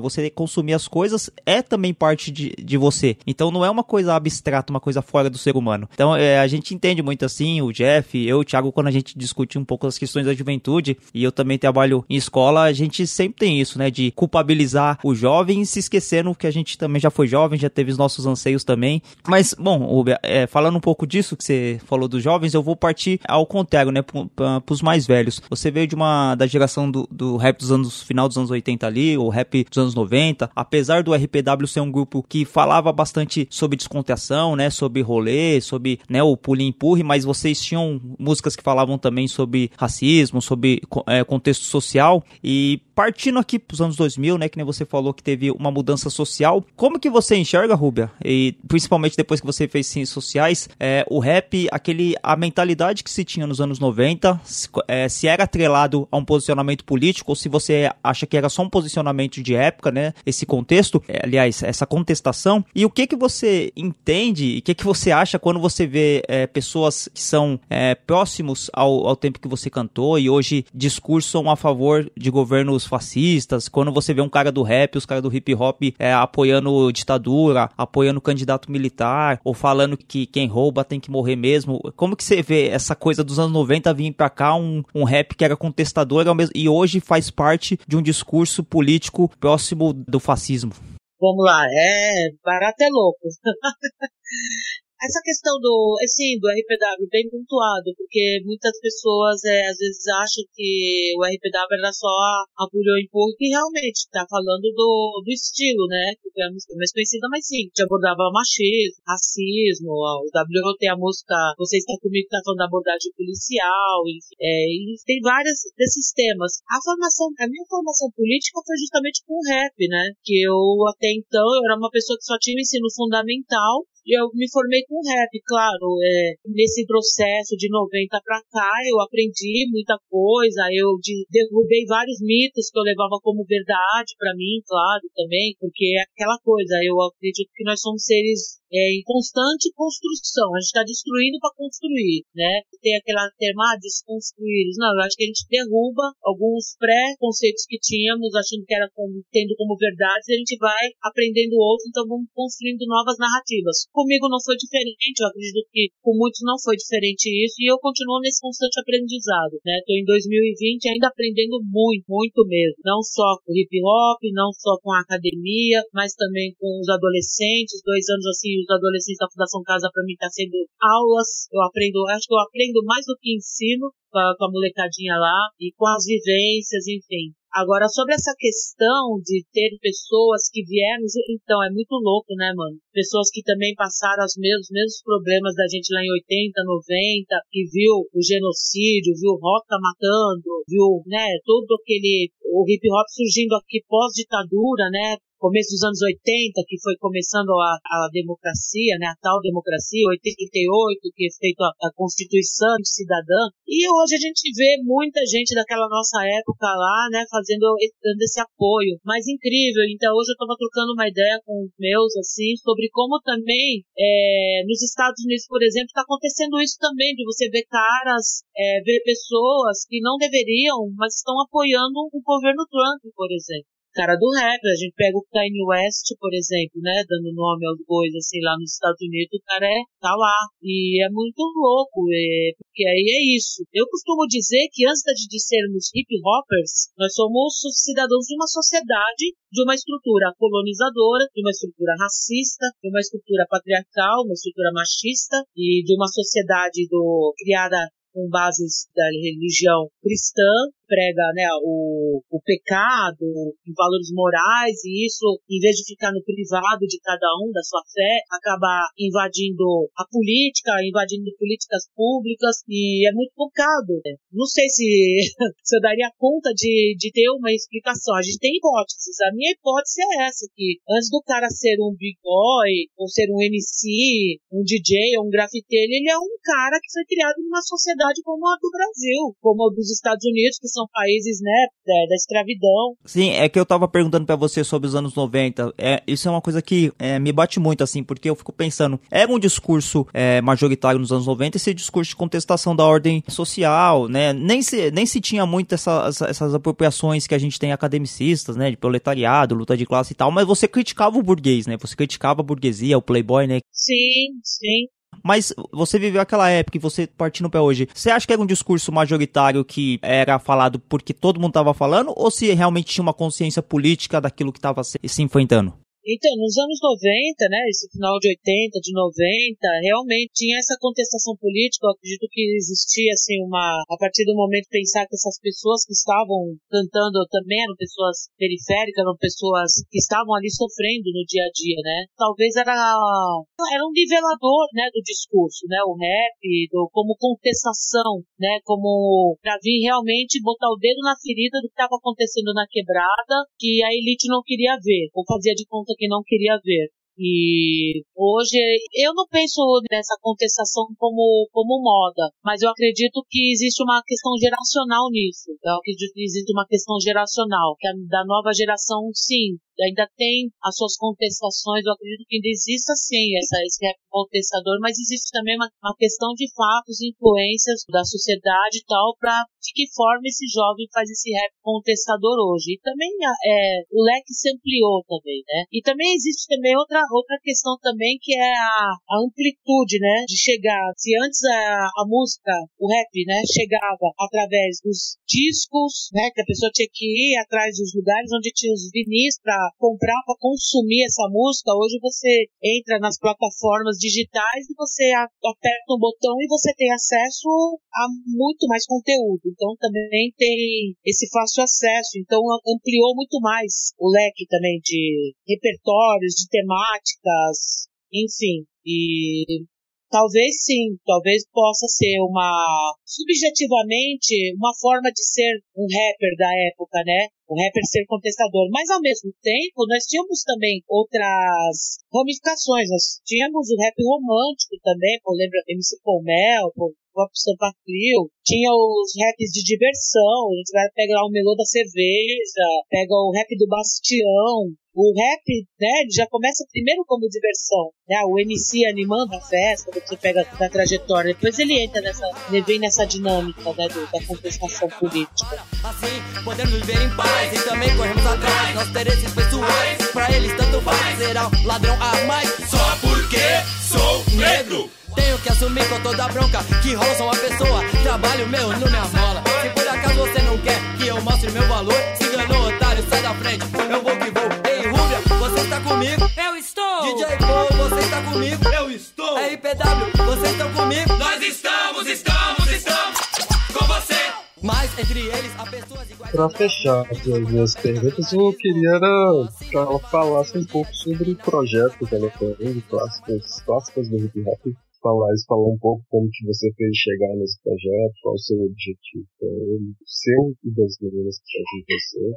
você consumir as coisas, é também parte de, de você. Então não é uma coisa abstrata, uma coisa fora do ser humano. Então é, a gente entende muito assim, o Jeff, eu, o Thiago, quando a gente discute um pouco as questões da juventude, e eu também trabalho em escola, a gente sempre tem isso, né? De culpabilizar o jovem se esquecendo que a gente também já foi jovem, já teve os nossos anseios também. Mas, bom, é, falando um pouco disso que você falou dos jovens, eu vou partir ao contrário, né? Para os mais velhos. Você veio de uma da geração do, do rap dos anos final dos anos 80 ali, o rap dos anos 90. Apesar do RPW ser um grupo que falava bastante sobre descontração, né, sobre rolê, sobre, né, o pulinho empurre, mas vocês tinham músicas que falavam também sobre racismo, sobre é, contexto social e partindo aqui para os anos 2000, né, que nem você falou que teve uma mudança social, como que você enxerga, Rubia, e principalmente depois que você fez ciências sociais, é, o rap, aquele, a mentalidade que se tinha nos anos 90, se, é, se era atrelado a um posicionamento político ou se você acha que era só um posicionamento de época, né, esse contexto, é, aliás, essa contestação, e o que que você entende e o que que você acha quando você vê é, pessoas que são é, próximos ao, ao tempo que você cantou e hoje discursam a favor de governos fascistas, quando você vê um cara do rap, os caras do hip hop é, apoiando ditadura, apoiando candidato militar, ou falando que quem rouba tem que morrer mesmo. Como que você vê essa coisa dos anos 90 vir pra cá, um, um rap que era contestador e hoje faz parte de um discurso político próximo do fascismo? Vamos lá, é barato é louco. essa questão do, assim, do RPW bem pontuado, porque muitas pessoas é, às vezes acham que o RPW era só a, a Pulho Empurro, que realmente tá falando do, do estilo, né? Que é mais conhecida, mas sim, que abordava machismo, racismo, o WO tem a música Você Está Comigo, tá falando da abordagem policial, enfim, é, e tem vários desses temas. A formação, a minha formação política foi justamente com o rap, né? Que eu até então eu era uma pessoa que só tinha ensino fundamental e eu me formei com rap, claro. É, nesse processo de 90 para cá, eu aprendi muita coisa. Eu de, derrubei vários mitos que eu levava como verdade para mim, claro, também, porque é aquela coisa. Eu acredito que nós somos seres é, em constante construção. A gente está destruindo para construir, né? Tem aquela terma ah, desconstruir. Não, eu acho que a gente derruba alguns pré-conceitos que tínhamos, achando que era como, tendo como verdades, e a gente vai aprendendo outros, então vamos construindo novas narrativas. Comigo não foi diferente, eu acredito que com muitos não foi diferente isso, e eu continuo nesse constante aprendizado, né? Estou em 2020 ainda aprendendo muito, muito mesmo. Não só com hip hop, não só com a academia, mas também com os adolescentes, dois anos assim, os adolescentes da Fundação Casa para mim está sendo aulas. Eu aprendo, acho que eu aprendo mais do que ensino com a, com a molecadinha lá e com as vivências, enfim. Agora, sobre essa questão de ter pessoas que vieram, então, é muito louco, né, mano? Pessoas que também passaram os mesmos, mesmos problemas da gente lá em 80, 90, que viu o genocídio, viu o Roca matando, viu, né, todo aquele, o hip hop surgindo aqui pós-ditadura, né, começo dos anos 80, que foi começando a, a democracia, né, a tal democracia, 88, que é feito a, a Constituição Cidadã. E hoje a gente vê muita gente daquela nossa época lá, né, fazendo dando esse apoio. Mas incrível. Então hoje eu estava trocando uma ideia com os meus, assim, sobre como também é, nos Estados Unidos, por exemplo, está acontecendo isso também, de você ver caras, é, ver pessoas que não deveriam, mas estão apoiando o governo Trump, por exemplo cara do rap. A gente pega o Kanye West, por exemplo, né? Dando nome aos bois, assim, lá nos Estados Unidos, o cara é, tá lá. E é muito louco, é, porque aí é isso. Eu costumo dizer que antes de sermos hip hoppers, nós somos cidadãos de uma sociedade, de uma estrutura colonizadora, de uma estrutura racista, de uma estrutura patriarcal, uma estrutura machista e de uma sociedade do, criada com bases da religião cristã, prega né, o, o pecado, valores morais, e isso, em vez de ficar no privado de cada um da sua fé, acaba invadindo a política, invadindo políticas públicas, e é muito complicado. Né? Não sei se, se eu daria conta de, de ter uma explicação. A gente tem hipóteses. A minha hipótese é essa, que antes do cara ser um big boy, ou ser um MC, um DJ, ou um grafiteiro, ele é um cara que foi criado numa sociedade como a do Brasil, como a dos Estados Unidos, que são países, né, da, da escravidão. Sim, é que eu tava perguntando para você sobre os anos 90. É, isso é uma coisa que é, me bate muito, assim, porque eu fico pensando, era um discurso é, majoritário nos anos 90 esse discurso de contestação da ordem social, né? Nem se, nem se tinha muito essa, essa, essas apropriações que a gente tem academicistas, né? De proletariado, luta de classe e tal, mas você criticava o burguês, né? Você criticava a burguesia, o playboy, né? Sim, sim. Mas você viveu aquela época e você partindo para hoje. Você acha que era um discurso majoritário que era falado porque todo mundo estava falando ou se realmente tinha uma consciência política daquilo que estava se, se enfrentando? Então, nos anos 90, né, esse final de 80, de 90, realmente tinha essa contestação política. Eu acredito que existia, assim, uma. A partir do momento pensar que essas pessoas que estavam cantando também eram pessoas periféricas, eram pessoas que estavam ali sofrendo no dia a dia, né? Talvez era. Era um nivelador, né, do discurso, né? O rap, do, como contestação, né? Como pra vir realmente botar o dedo na ferida do que estava acontecendo na quebrada, que a elite não queria ver, ou fazia de conta que não queria ver. E hoje eu não penso nessa contestação como, como moda, mas eu acredito que existe uma questão geracional nisso. Eu acredito que existe uma questão geracional, que a, da nova geração, sim, ainda tem as suas contestações. Eu acredito que ainda exista sim essa, esse contestador, mas existe também uma, uma questão de fatos, influências da sociedade e tal, para de que forma esse jovem faz esse rap contestador hoje. E também é, o leque se ampliou também, né? E também existe também outra, outra questão também que é a, a amplitude, né? De chegar. Se antes a, a música, o rap, né, chegava através dos discos, né? Que a pessoa tinha que ir atrás dos lugares onde tinha os vinis para comprar, para consumir essa música, hoje você entra nas plataformas digitais e você aperta um botão e você tem acesso a muito mais conteúdo. Então também tem esse fácil acesso. Então ampliou muito mais o leque também de repertórios, de temáticas, enfim. E Talvez sim, talvez possa ser uma, subjetivamente, uma forma de ser um rapper da época, né? O rapper ser contestador. Mas ao mesmo tempo, nós tínhamos também outras ramificações. Nós tínhamos o rap romântico também, por lembra MC Pomel, por Pop Sampa Crio, tinha os raps de diversão, a gente vai pegar o melô da cerveja, pega o rap do Bastião, o rap, né, já começa primeiro como diversão, né, o MC animando a festa, você pega da trajetória, depois ele entra nessa, ele vem nessa dinâmica, né, do, da contestação política. Assim, podemos viver em paz e também corremos atrás, nossos interesses pessoais, pra eles tanto faz, será um ladrão a mais, só porque sou negro. Tenho que assumir com toda a bronca que rola só uma pessoa. Trabalho meu não me amola. Se por acaso você não quer que eu mostre meu valor, se enganou, otário, sai da frente. Eu vou que vou. comigo? Eu estou. DJ Paul, você está comigo? Eu estou. RPW, vocês estão comigo? Nós estamos, estamos, estamos com você. Mas entre eles há pessoas iguais. Pra fechar as minhas perguntas, eu queria era que ela falasse um pouco sobre o projeto que ela tem, clássicos, clássicos do hip hop falar, falar um pouco como que você fez chegar nesse projeto, qual o seu objetivo ele, seu e das meninas que com você.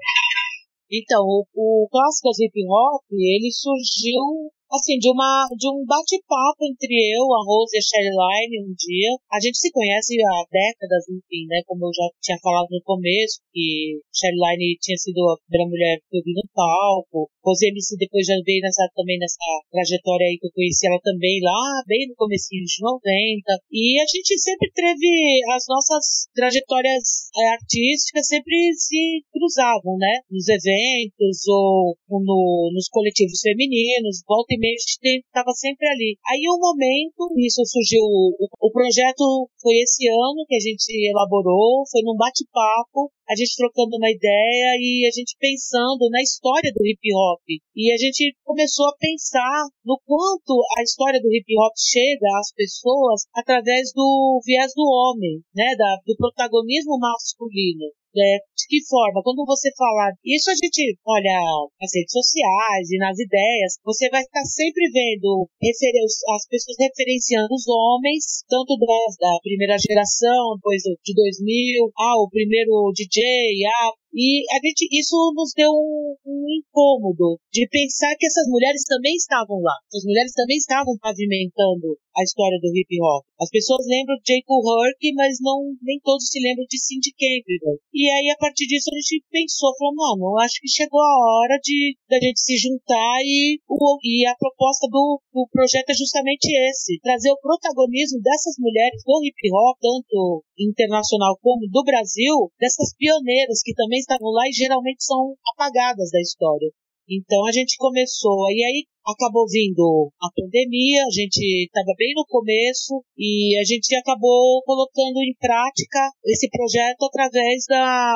Então, o, o Clássicas Hip Hop, ele surgiu assim, de uma de um bate-papo entre eu, a Rose e a Sherline um dia. A gente se conhece há décadas, enfim, né? Como eu já tinha falado no começo, que Sherline tinha sido a primeira mulher que eu vi no palco. Rose MC depois já veio nessa, também nessa trajetória aí que eu conheci ela também lá, bem no comecinho de 90. E a gente sempre teve as nossas trajetórias é, artísticas sempre se cruzavam, né? Nos eventos ou no, nos coletivos femininos, volta e gente estava sempre ali. Aí um momento, isso surgiu, o, o projeto foi esse ano que a gente elaborou, foi num bate-papo, a gente trocando uma ideia e a gente pensando na história do hip hop. E a gente começou a pensar no quanto a história do hip hop chega às pessoas através do viés do homem, né, da, do protagonismo masculino. É, de que forma? Quando você falar, isso a gente olha nas redes sociais e nas ideias, você vai estar sempre vendo as pessoas referenciando os homens, tanto das, da primeira geração, depois de 2000, ah, o primeiro DJ, ah, e a gente, isso nos deu um, um, incômodo de pensar que essas mulheres também estavam lá. As mulheres também estavam pavimentando a história do hip hop. As pessoas lembram de Jacob Hurk, mas não, nem todos se lembram de Cindy Campbell. E aí, a partir disso, a gente pensou, falou, mano, acho que chegou a hora de da gente se juntar e, o, e a proposta do, do projeto é justamente esse, trazer o protagonismo dessas mulheres do hip hop, tanto internacional como do Brasil, dessas pioneiras que também estavam lá e geralmente são apagadas da história. Então a gente começou, e aí acabou vindo a pandemia, a gente estava bem no começo e a gente acabou colocando em prática esse projeto através da,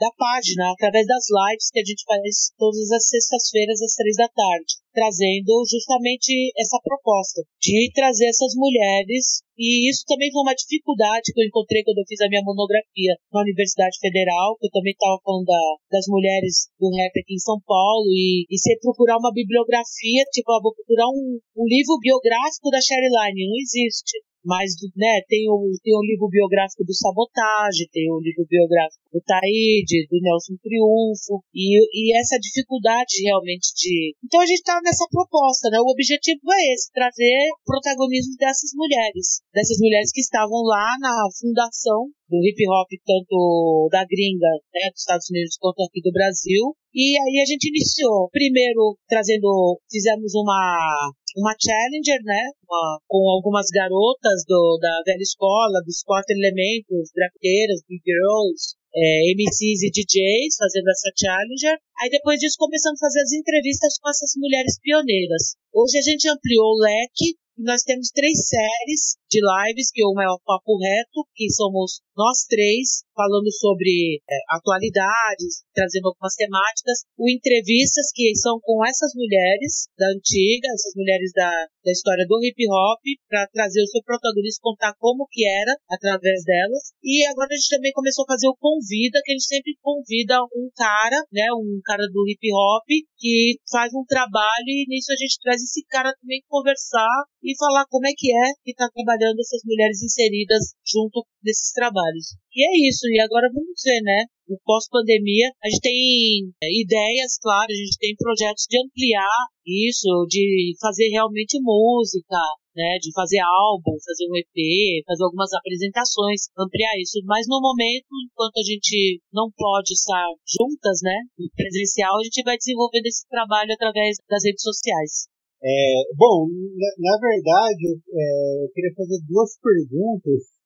da página, através das lives que a gente faz todas as sextas-feiras às três da tarde, trazendo justamente essa proposta de trazer essas mulheres. E isso também foi uma dificuldade que eu encontrei quando eu fiz a minha monografia na Universidade Federal, que eu também estava falando da, das mulheres do rap aqui em São Paulo, e, e procurar uma bibliografia, tipo, ah, vou procurar um, um livro biográfico da Sherry Line, não existe. Mas, né, tem o, tem o livro biográfico do Sabotage, tem o livro biográfico do Taíde, do Nelson Triunfo, e, e essa dificuldade realmente de. Então a gente tá nessa proposta, né? O objetivo é esse, trazer protagonismo dessas mulheres, dessas mulheres que estavam lá na fundação do hip hop, tanto da gringa, né, dos Estados Unidos, quanto aqui do Brasil. E aí a gente iniciou, primeiro trazendo, fizemos uma uma challenger, né, uma, com algumas garotas do, da velha escola, dos quatro elementos, grafiteiras, big girls, é, MCs e DJs fazendo essa challenger. Aí depois disso começamos a fazer as entrevistas com essas mulheres pioneiras. Hoje a gente ampliou o leque E nós temos três séries de lives, que uma é o Papo Reto, que somos nós três, falando sobre é, atualidades, trazendo algumas temáticas. O Entrevistas, que são com essas mulheres da antiga, essas mulheres da, da história do hip hop, para trazer o seu protagonista, contar como que era através delas. E agora a gente também começou a fazer o Convida, que a gente sempre convida um cara, né, um cara do hip hop, que faz um trabalho e nisso a gente traz esse cara também conversar e falar como é que é que está trabalhando essas mulheres inseridas junto desses trabalhos. E é isso, e agora vamos ver, né? No pós-pandemia, a gente tem é, ideias, claro, a gente tem projetos de ampliar isso, de fazer realmente música, né, de fazer álbum, fazer um EP, fazer algumas apresentações, ampliar isso. Mas no momento, enquanto a gente não pode estar juntas, né, no presencial, a gente vai desenvolvendo esse trabalho através das redes sociais. É, bom, na, na verdade, é, eu queria fazer duas perguntas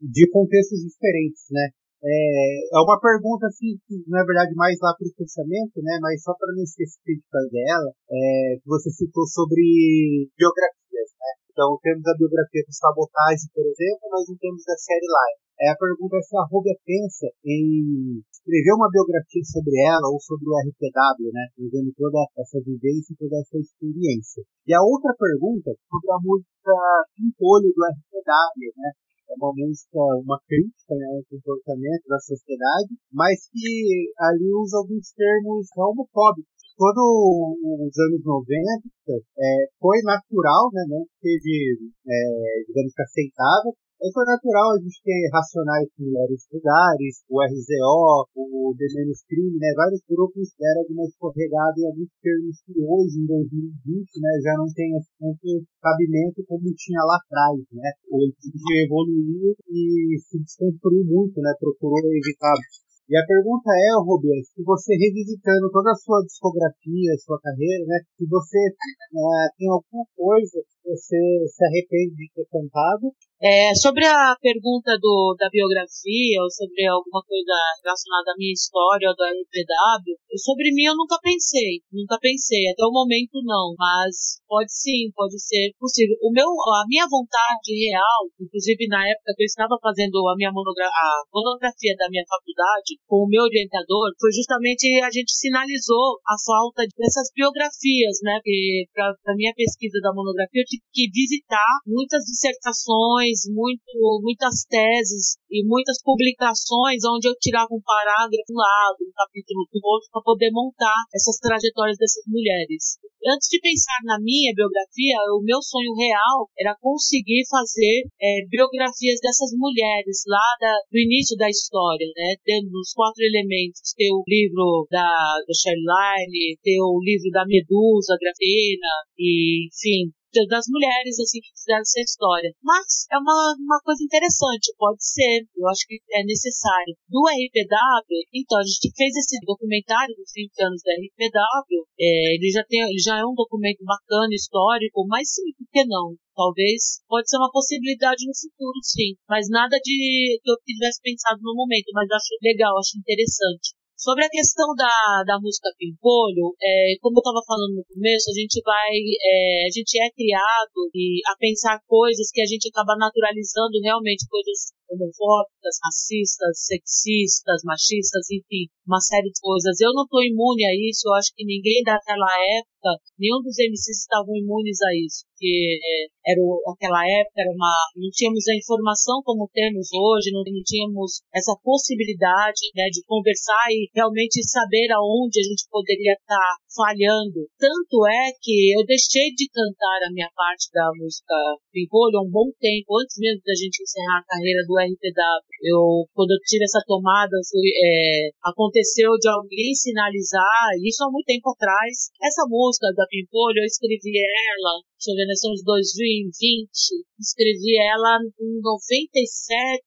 de contextos diferentes, né? É, é uma pergunta assim, que, na verdade, mais lá para o pensamento, né? Mas só para não esquecer de fazer ela, é, que você citou sobre biografias, né? Então temos a biografia do Sabotagem, por exemplo, mas não temos a série Line. É, a pergunta é se a Rubia pensa em escrever uma biografia sobre ela ou sobre o RPW, né? Trazendo toda essa vivência e toda essa experiência. E a outra pergunta sobre a música Pimpolho do RPW, né? É uma música, uma crítica né, ao comportamento da sociedade, mas que ali usa alguns termos homofóbicos. Todo os anos 90 é, foi natural, né, não teve, é, digamos que aceitável, é foi natural a gente ter racionais mulheres lugares, o RZO, o The Menos Crime, né? Vários grupos deram alguma escorregada em alguns termos que hoje, em 2020, né, já não tem tanto cabimento como tinha lá atrás, né? O evoluiu e se desconstruiu muito, né? Procurou evitar e a pergunta é, Rubens, se você revisitando toda a sua discografia, sua carreira, né, se você uh, tem alguma coisa que você se arrepende de ter cantado é, sobre a pergunta do, da biografia, ou sobre alguma coisa relacionada à minha história ou da RPW, sobre mim eu nunca pensei, nunca pensei, até o momento não, mas pode sim, pode ser possível. O meu, a minha vontade real, inclusive na época que eu estava fazendo a minha monogra a monografia da minha faculdade com o meu orientador, foi justamente a gente sinalizou a falta dessas biografias, né? Que para minha pesquisa da monografia eu tive que visitar muitas dissertações muito, muitas teses e muitas publicações onde eu tirava um parágrafo um lado, um capítulo do outro, para poder montar essas trajetórias dessas mulheres. Antes de pensar na minha biografia, o meu sonho real era conseguir fazer é, biografias dessas mulheres lá da, do início da história, né? Tendo os quatro elementos, ter o livro da, da Sherline, ter o livro da Medusa, Grafena, e, enfim, das mulheres assim que fizeram essa história. Mas é uma, uma coisa interessante, pode ser, eu acho que é necessário. Do RPW, então a gente fez esse documentário dos 20 anos da RPW, é, ele já tem, ele já é um documento bacana, histórico, mas sim, por que não? Talvez pode ser uma possibilidade no futuro, sim. Mas nada de que eu tivesse pensado no momento, mas acho legal, acho interessante. Sobre a questão da, da música Pimpolho, é, como eu estava falando no começo, a gente vai, é, a gente é criado e a pensar coisas que a gente acaba naturalizando realmente coisas homofóbicas, racistas, sexistas, machistas, enfim, uma série de coisas. Eu não estou imune a isso, eu acho que ninguém daquela época, nenhum dos MCs estavam imunes a isso porque é, era aquela época era uma não tínhamos a informação como temos hoje, não, não tínhamos essa possibilidade né, de conversar e realmente saber aonde a gente poderia estar falhando. Tanto é que eu deixei de cantar a minha parte da música Pimpolho um bom tempo, antes mesmo da gente encerrar a carreira do RPW. Eu, quando eu tive essa tomada, fui, é, aconteceu de alguém sinalizar, isso há muito tempo atrás, essa música da Pimpolho, eu escrevi ela deixa eu ver, nós estamos 2020, escrevi ela em 97,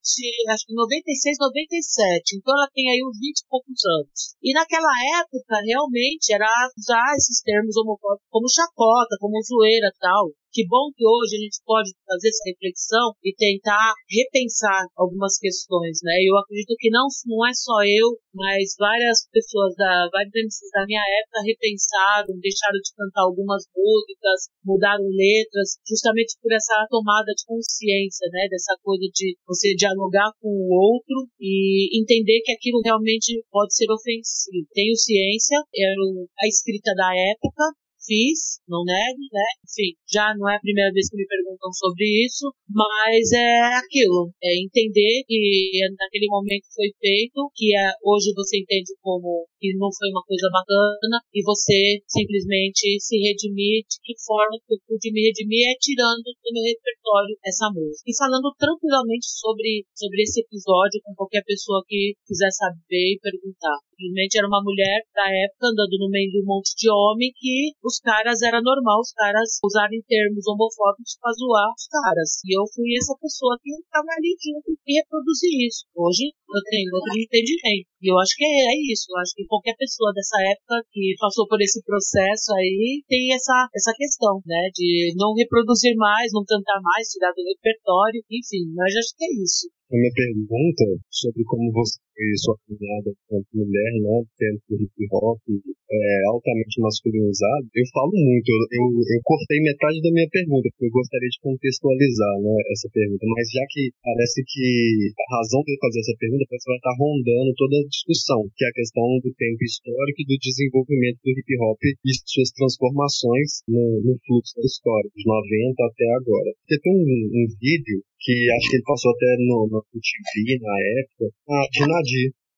acho que 96, 97, então ela tem aí uns 20 e poucos anos. E naquela época, realmente, era usar esses termos homofóbicos como chacota, como zoeira tal, que bom que hoje a gente pode fazer essa reflexão e tentar repensar algumas questões, né? Eu acredito que não, não é só eu, mas várias pessoas da vários MCs da minha época repensaram, deixaram de cantar algumas músicas, mudaram letras, justamente por essa tomada de consciência, né? Dessa coisa de você dialogar com o outro e entender que aquilo realmente pode ser ofensivo. Tenho ciência, era a escrita da época, fiz, não nego, né? Enfim, já não é a primeira vez que me perguntam sobre isso, mas é aquilo, é entender que naquele momento foi feito, que é, hoje você entende como que não foi uma coisa bacana, e você simplesmente se redimir, de que forma que eu pude me redimir é tirando do meu repertório essa música. E falando tranquilamente sobre, sobre esse episódio com qualquer pessoa que quiser saber e perguntar. Simplesmente era uma mulher da época andando no meio de um monte de homem que os caras era normal os caras usarem termos homofóbicos para zoar os caras. E eu fui essa pessoa que estava ali junto e reproduzir isso. Hoje eu tenho outro entendimento. E eu acho que é, isso. Eu acho que qualquer pessoa dessa época que passou por esse processo aí tem essa, essa questão, né? De não reproduzir mais, não cantar mais, tirar do repertório, enfim. Mas acho que é isso. A minha pergunta sobre como você foi sua caminhada enquanto mulher, né, dentro do hip hop, é, altamente masculinizado, eu falo muito, eu, eu, eu, cortei metade da minha pergunta, porque eu gostaria de contextualizar, né, essa pergunta, mas já que parece que a razão de eu fazer essa pergunta parece que vai estar rondando toda a discussão, que é a questão do tempo histórico e do desenvolvimento do hip hop e suas transformações no, no fluxo da história, dos 90 até agora. Porque tem um, um vídeo que acho que ele passou até no, no TV na época, a de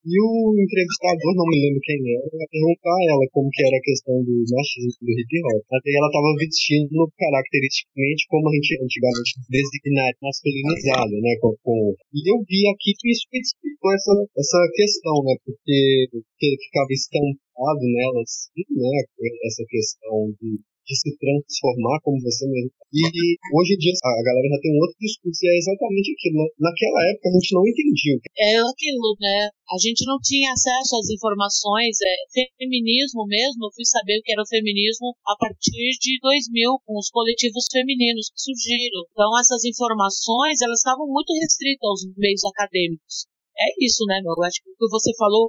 E o entrevistador, não me lembro quem era, ia perguntar a ela como que era a questão do machismo do hip hop. Até ela estava vestindo caracteristicamente como a gente antigamente designaria masculinizado, né? Com, com... E eu vi aqui que isso explicou essa, essa questão, né? Porque, porque ficava estampado nela, assim, né? Essa questão de de se transformar, como você mesmo. E hoje em dia a galera já tem um outro discurso e é exatamente aquilo. Né? Naquela época a gente não entendia. É aquilo, né? A gente não tinha acesso às informações. É, feminismo mesmo, eu fui saber o que era o feminismo a partir de 2000, com os coletivos femininos que surgiram. Então essas informações, elas estavam muito restritas aos meios acadêmicos é isso, né, meu? Eu acho que o que você falou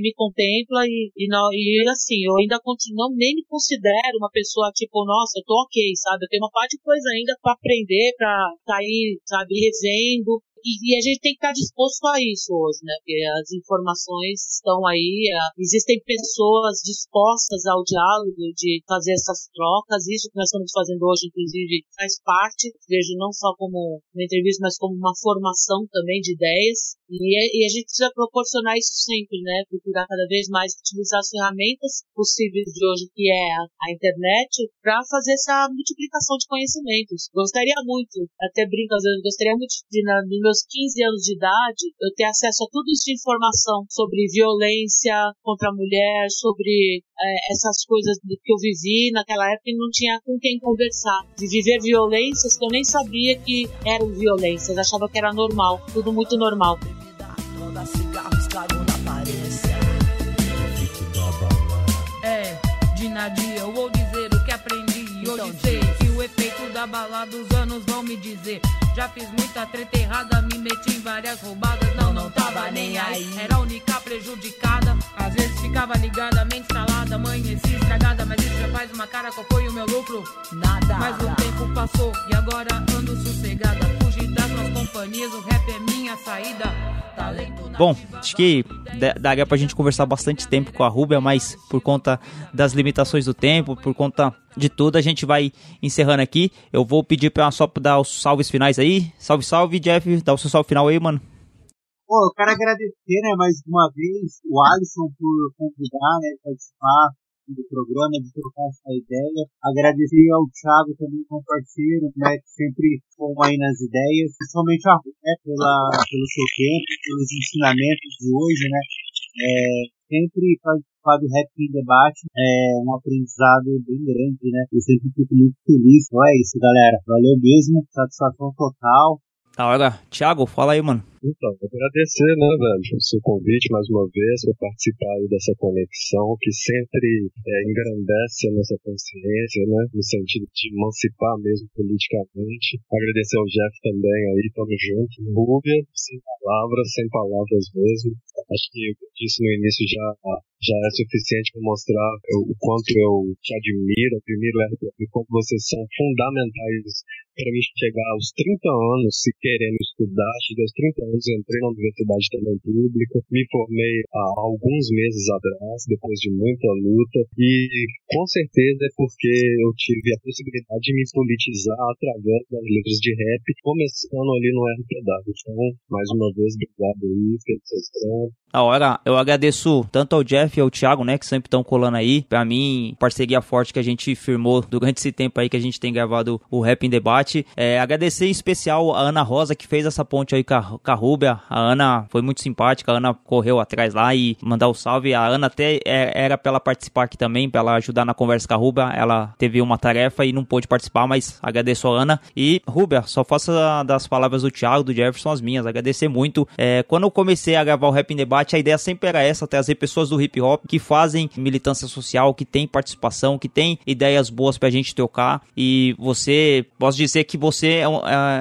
me contempla e, e, não, e assim, eu ainda continuo, nem me considero uma pessoa tipo, nossa, eu tô ok, sabe? Eu tenho uma parte de coisa ainda para aprender, para sair, sabe, revendo. E, e, a gente tem que estar disposto a isso hoje, né? Porque as informações estão aí, existem pessoas dispostas ao diálogo, de fazer essas trocas. Isso que nós estamos fazendo hoje, inclusive, faz parte, vejo não só como uma entrevista, mas como uma formação também de ideias. E, e a gente precisa proporcionar isso sempre, né? Procurar cada vez mais utilizar as ferramentas possíveis de hoje, que é a, a internet, para fazer essa multiplicação de conhecimentos. Gostaria muito, até brinco às vezes, gostaria muito de, na, no meu meus 15 anos de idade, eu ter acesso a tudo isso de informação sobre violência contra a mulher, sobre é, essas coisas que eu vivi naquela época e não tinha com quem conversar. De viver violências que eu nem sabia que eram violências, achava que era normal, tudo muito normal. É, de Nadia, eu vou dizer o que aprendi. Então, da balada os anos vão me dizer. Já fiz muita treta errada, me meti em várias roubadas, não, não tava nem aí. Era a única prejudicada, às vezes ficava ligada, mente instalada, amanheci estragada, mas isso já faz uma cara, qual foi o meu lucro? Nada. Mas o tempo passou e agora ando sossegada, das minhas companhias, o rap é minha saída. Bom, acho que daria pra gente conversar bastante tempo com a Rubia, mas por conta das limitações do tempo, por conta de tudo, a gente vai encerrando aqui. Eu vou pedir pra só dar os salves finais aí. Salve, salve, Jeff. Dá o seu salve final aí, mano. Pô, eu quero agradecer, né, mais uma vez o Alisson por convidar, né, participar do programa, de trocar essa ideia. Agradecer ao Thiago também, como parceiro, né, que sempre foi aí nas ideias, principalmente a né, pela, pelo seu tempo, pelos ensinamentos de hoje, né. É, sempre participar do Rap em Debate é um aprendizado bem grande, né? Eu sempre fico muito feliz. Então é isso, galera. Valeu mesmo, satisfação total. Da hora. Thiago, fala aí, mano. Então, agradecer, né, velho, o seu convite mais uma vez para participar aí dessa conexão que sempre é, engrandece a nossa consciência, né, no sentido de emancipar mesmo politicamente. Agradecer ao Jeff também aí, tamo junto. Rúbia, sem palavras, sem palavras mesmo. Acho que o que eu disse no início já, já é suficiente para mostrar o quanto eu te admiro, admiro o quanto vocês são fundamentais para mim chegar aos 30 anos, se querendo estudar, cheguei aos 30 anos, entrei na universidade também pública, me formei há alguns meses atrás, depois de muita luta, e com certeza é porque eu tive a possibilidade de me politizar através das letras de rap, começando ali no RPW. Então, mais uma vez, obrigado aí, felicitação. A hora, eu agradeço tanto ao Jeff e ao Thiago, né, que sempre estão colando aí. Pra mim, parceria forte que a gente firmou durante esse tempo aí que a gente tem gravado o Rap em Debate. É, agradecer em especial a Ana Rosa, que fez essa ponte aí com a, com a Rúbia. A Ana foi muito simpática, a Ana correu atrás lá e mandar o salve. A Ana até é, era pra ela participar aqui também, pra ela ajudar na conversa com a Rúbia. Ela teve uma tarefa e não pôde participar, mas agradeço a Ana. E, Rúbia, só faça das palavras do Thiago, do Jefferson, as minhas. Agradecer muito. É, quando eu comecei a gravar o Rap em Debate, a ideia sempre era essa, trazer pessoas do hip hop que fazem militância social, que tem participação, que tem ideias boas pra gente trocar. E você, posso dizer que você é,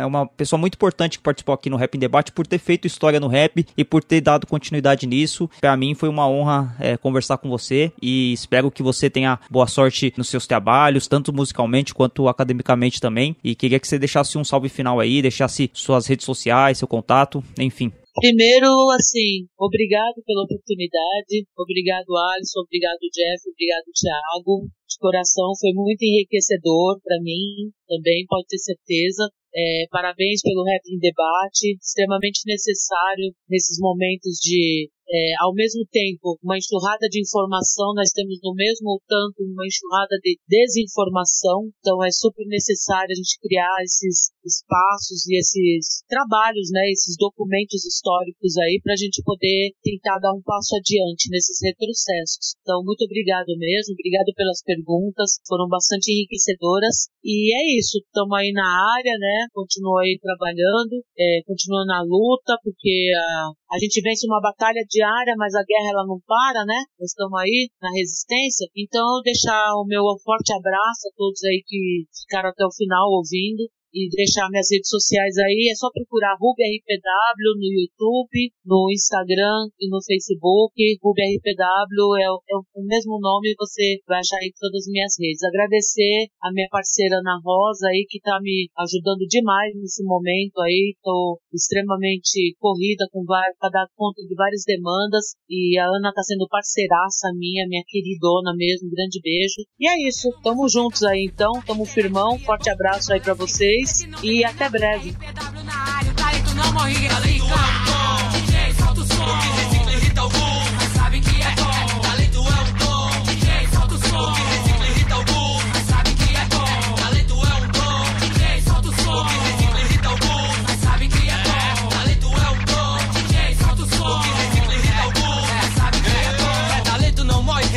é uma pessoa muito importante que participou aqui no Rap em Debate por ter feito história no rap e por ter dado continuidade nisso. Pra mim foi uma honra é, conversar com você e espero que você tenha boa sorte nos seus trabalhos, tanto musicalmente quanto academicamente também. E queria que você deixasse um salve final aí, deixasse suas redes sociais, seu contato, enfim. Primeiro, assim, obrigado pela oportunidade, obrigado Alisson, obrigado Jeff, obrigado Thiago. De coração, foi muito enriquecedor para mim também, pode ter certeza. É, parabéns pelo Rap em Debate, extremamente necessário nesses momentos de é, ao mesmo tempo, uma enxurrada de informação, nós temos no mesmo tanto uma enxurrada de desinformação, então é super necessário a gente criar esses espaços e esses trabalhos, né, esses documentos históricos aí para a gente poder tentar dar um passo adiante nesses retrocessos. Então, muito obrigado mesmo, obrigado pelas perguntas, foram bastante enriquecedoras e é isso, estamos aí na área, né, continua aí trabalhando, é, continua na luta, porque a, a gente vence uma batalha diária, mas a guerra ela não para, né? Nós estamos aí na resistência. Então, deixar o meu forte abraço a todos aí que ficaram até o final ouvindo e deixar minhas redes sociais aí. É só procurar Ruby RPW no YouTube, no Instagram e no Facebook. Ruby RPW é, o, é o mesmo nome, você vai achar aí todas as minhas redes. Agradecer a minha parceira Ana Rosa aí, que tá me ajudando demais nesse momento aí. Tô extremamente corrida com para dar conta de várias demandas e a Ana tá sendo parceiraça minha, minha queridona mesmo. grande beijo. E é isso. Tamo juntos aí então. Tamo firmão. Forte abraço aí para vocês e até breve.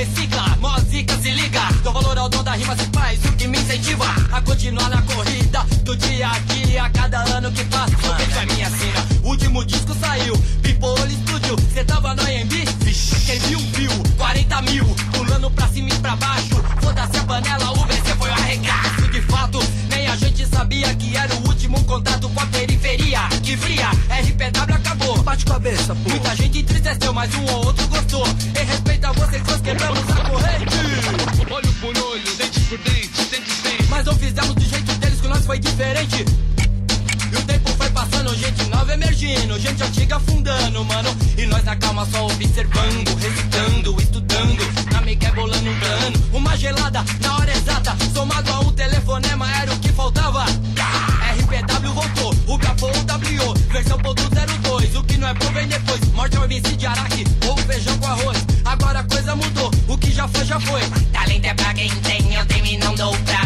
recicla, música se liga. Dou valor ao dom da rima, se faz o que me incentiva. A continuar na corrida do dia a dia. Cada ano que passa, eu vejo a minha cena. Último disco saiu, People Studio. Cê tava no AMB? Vixe, quem viu, viu. 40 mil, pulando pra cima e pra baixo. Foda-se a panela, o VC foi o arregaço. De fato, nem a gente sabia que era o último contato com a periferia. Que fria, RPW acabou. Bate cabeça, pô. Muita gente entristeceu, mas um ou outro gostou. Em respeito a vocês, nós quebramos a corrente. Olho por olho, dente por dente, dente sem. Mas não fizemos do nós foi diferente. E o tempo foi passando, gente nova emergindo, gente antiga afundando, mano. E nós na calma só observando, recitando, estudando. Na mega bolando um plano, uma gelada na hora exata. Somado a um telefonema era o que faltava. RPW voltou, o capô WO, versão ponto 02. O que não é bom vem depois. Morte ao MC de Araque, ou feijão com arroz. Agora a coisa mudou, o que já foi, já foi. Talento é pra quem tem, eu tenho e não dou pra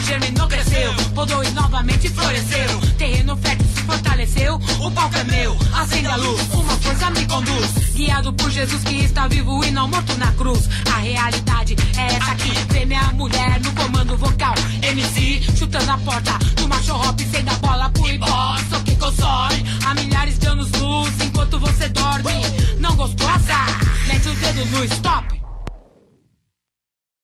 o germe não cresceu. Podou e novamente floresceram. Terreno fértil se fortaleceu. O palco é meu, acende a luz. Uma força me conduz. Guiado por Jesus que está vivo e não morto na cruz. A realidade é essa aqui. Vê minha mulher no comando vocal. MC chutando a porta do macho hop sem dar bola pro ibope. Só que console há milhares de anos luz enquanto você dorme. Não gostou azar? Mete o dedo no stop.